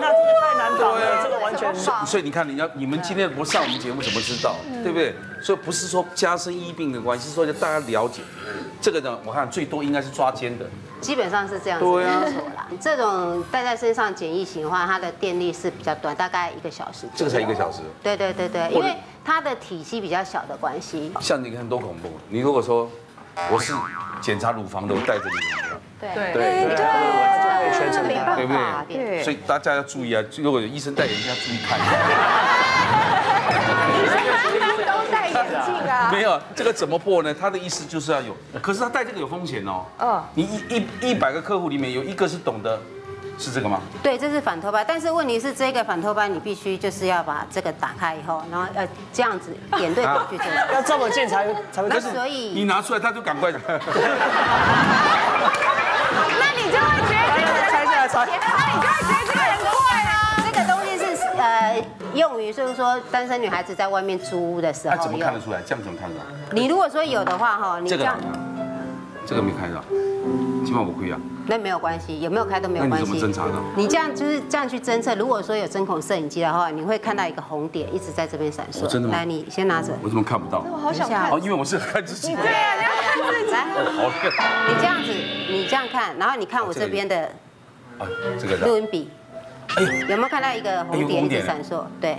Speaker 13: 那这个太难搞了，这个完全。
Speaker 2: 所以你看，你要你们今天不上我们节目怎么知道？对不对？所以不是说加深医病的关系，是说大家了解。这个呢，我看最多应该是抓奸的。
Speaker 23: 基本上是这样子，没错啦。这种戴在身上简易型的话，它的电力是比较短，大概一个小时。
Speaker 2: 这个才一个小时。
Speaker 23: 对对对对，因为它的体积比较小的关系。
Speaker 2: 像你看多恐怖！你如果说我是检查乳房的，我带着你。
Speaker 23: 对
Speaker 20: 对对对，
Speaker 2: 全程对不对？对。所以大家要注意啊，如果有医生戴眼镜，要注意看。没有这个怎么破呢？他的意思就是要有，可是他带这个有风险哦。嗯，你一一一百个客户里面有一个是懂得，是这个吗？
Speaker 23: 对，这是反托拍，但是问题是这个反托拍你必须就是要把这个打开以后，然后要这样子点对点去做，
Speaker 13: 要这么近才才会。
Speaker 23: 那所以
Speaker 2: 你拿出来他就赶快。
Speaker 20: 那你就会觉得拆下来拆，那 你就会觉得
Speaker 23: 用于就是说，单身女孩子在外面租屋的时候，
Speaker 2: 怎么看得出来？这样怎么看得出来？
Speaker 23: 你如果说有的话，哈，你这样，
Speaker 2: 这个没开到，起码不亏啊。
Speaker 23: 那没有关系，有没有开都没有关系。
Speaker 2: 那你怎么侦查的？
Speaker 23: 你这样就是这样去侦测。如果说有针孔摄影机的话，你会看到一个红点一直在这边闪烁。
Speaker 2: 真的吗？
Speaker 23: 来，你先拿着。
Speaker 2: 我怎么看不到？
Speaker 20: 我好想看。
Speaker 2: 哦，因为我是看自己。
Speaker 20: 对啊，你要看自己。来，
Speaker 2: 好
Speaker 23: 你这样子，你这样看，然后你看我这边的，
Speaker 2: 啊，这个
Speaker 23: 录音笔，哎，有没有看到一个红点一直闪烁？对。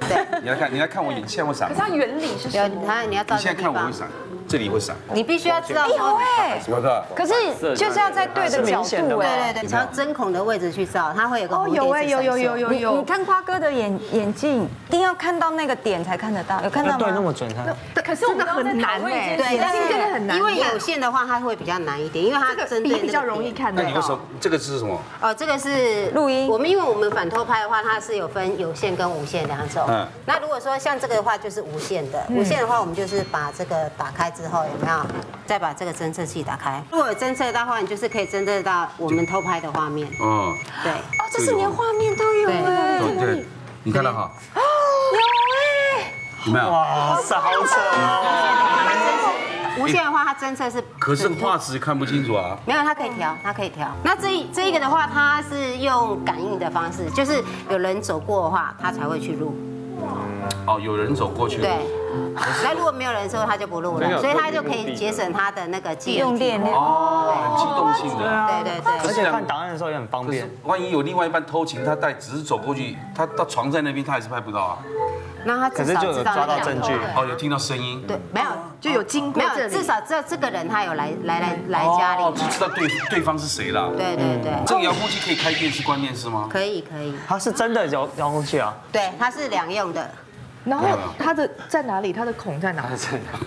Speaker 23: 对，
Speaker 2: 你来看，你来看我眼线会闪。
Speaker 15: 可是它原理是什么？
Speaker 23: 它你要照。
Speaker 2: 你现在看我会闪，这里会闪。
Speaker 23: 你必须要知道。
Speaker 20: 有哎。
Speaker 2: 什么的？
Speaker 20: 可是就是要在对的角度。对
Speaker 23: 对对，你朝针孔的位置去照，它会有个红点。
Speaker 20: 有哎，有有有有有。你看瓜哥的眼眼镜，一定要看到那个点才看得到，有看到吗？
Speaker 13: 对，那么准。
Speaker 20: 对，可是我们很难哎。
Speaker 23: 对，但是这个很难。因为有线的话，它会比较难一点，因为它针对
Speaker 20: 比较容易看到。
Speaker 2: 那你为什么这个是什么？
Speaker 23: 哦，这个是录音。我们因为我们反偷拍的话，它是有分有线跟无线两种。嗯。那如果说像这个的话，就是无线的。无线的话，我们就是把这个打开之后，有没有？再把这个侦测器打开。如果有侦测到的话，你就是可以侦测到我们偷拍的画面。哦，对。哦，
Speaker 20: 这是连画面都有哎。
Speaker 2: 对，你看到哈？
Speaker 20: 哦，有哎。
Speaker 2: 有没有？
Speaker 13: 哇，好扯哦。
Speaker 23: 无线的话，它侦测是。
Speaker 2: 可是画质看不清楚啊。
Speaker 23: 没有，它可以调，它可以调。那这这一个的话，它是用感应的方式，就是有人走过的话，它才会去录。
Speaker 2: 哦，有人走过去。
Speaker 23: 对。那如果没有人的时候，他就不录了，所以他就可以节省他的那个机用电量。
Speaker 2: 哦，很机动性的。
Speaker 23: 对对对。
Speaker 13: 而且看档案的时候也很方便。
Speaker 2: 万一有另外一半偷情，他带只是走过去，他到床在那边，他还是拍不到啊。
Speaker 23: 那他
Speaker 13: 可是就有抓到证据。
Speaker 2: 哦，有听到声音。
Speaker 23: 对，没有就有经过，没有至少知道这个人他有来来来来家里。
Speaker 2: 哦就知道对对方是谁了。
Speaker 23: 对对对。
Speaker 2: 这个遥控器可以开电视关电视吗？
Speaker 23: 可以可以。
Speaker 13: 它是真的遥遥控器啊？
Speaker 23: 对，它是两用的。
Speaker 19: 然后它的在哪里？它的孔在哪？
Speaker 2: 在哪？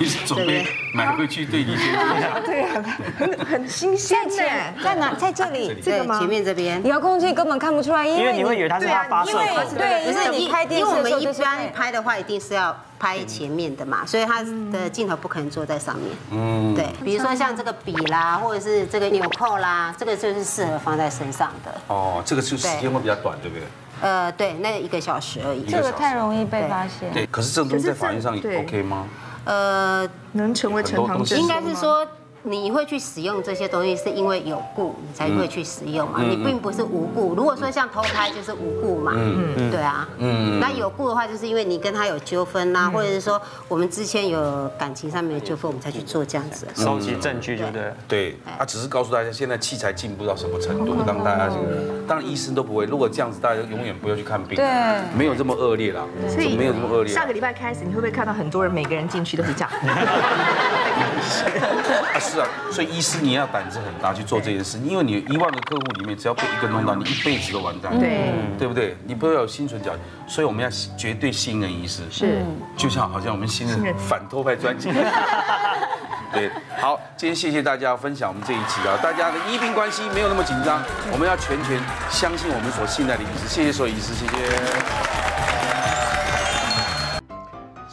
Speaker 2: 你是准备买回去对你先生？
Speaker 19: 对啊，很很新鲜呢。
Speaker 20: 在哪？在这里，
Speaker 23: 这个吗？前面这边。
Speaker 20: 遥控器根本看不出来，
Speaker 13: 因为你会以为它是它发射孔。
Speaker 20: 对，因为你开电视，
Speaker 23: 因为我们一般拍的话，一定是要拍前面的嘛，所以它的镜头不可能坐在上面。嗯，对。比如说像这个笔啦，或者是这个纽扣啦，这个就是适合放在身上的。
Speaker 2: 哦，这个就时间会比较短，对不对？
Speaker 23: 呃，对，那个一个小时而已。
Speaker 20: 这个太容易被发现。
Speaker 2: 对，可是这种东西在法律上也 OK 吗？
Speaker 23: 呃，
Speaker 19: 能成为呈堂证供吗？
Speaker 23: 应该是说。你会去使用这些东西，是因为有故你才会去使用嘛？你并不是无故。如果说像偷拍就是无故嘛，嗯对啊，嗯，那有故的话，就是因为你跟他有纠纷呐，或者是说我们之前有感情上面的纠纷，我们才去做这样子。
Speaker 13: 收集证据，对不对？
Speaker 2: 对，他只是告诉大家，现在器材进步到什么程度，让大家这个，当然医生都不会。如果这样子，大家永远不要去看病，对，没有这么恶劣啦，所以没有这么恶劣。
Speaker 19: 下个礼拜开始，你会不会看到很多人，每个人进去都是这样？
Speaker 2: 啊，是啊，所以医师你要胆子很大去做这件事，因为你一万个客户里面，只要被一个弄到，你一辈子都完蛋。
Speaker 19: 对，
Speaker 2: 对不对？你不要有心存侥幸，所以我们要绝对信任医师。
Speaker 19: 是，
Speaker 2: 就像好像我们信任反偷拍专辑。对，好，今天谢谢大家分享我们这一集啊，大家的医病关系没有那么紧张，我们要全权相信我们所信赖的医师。谢谢所有医师，谢谢。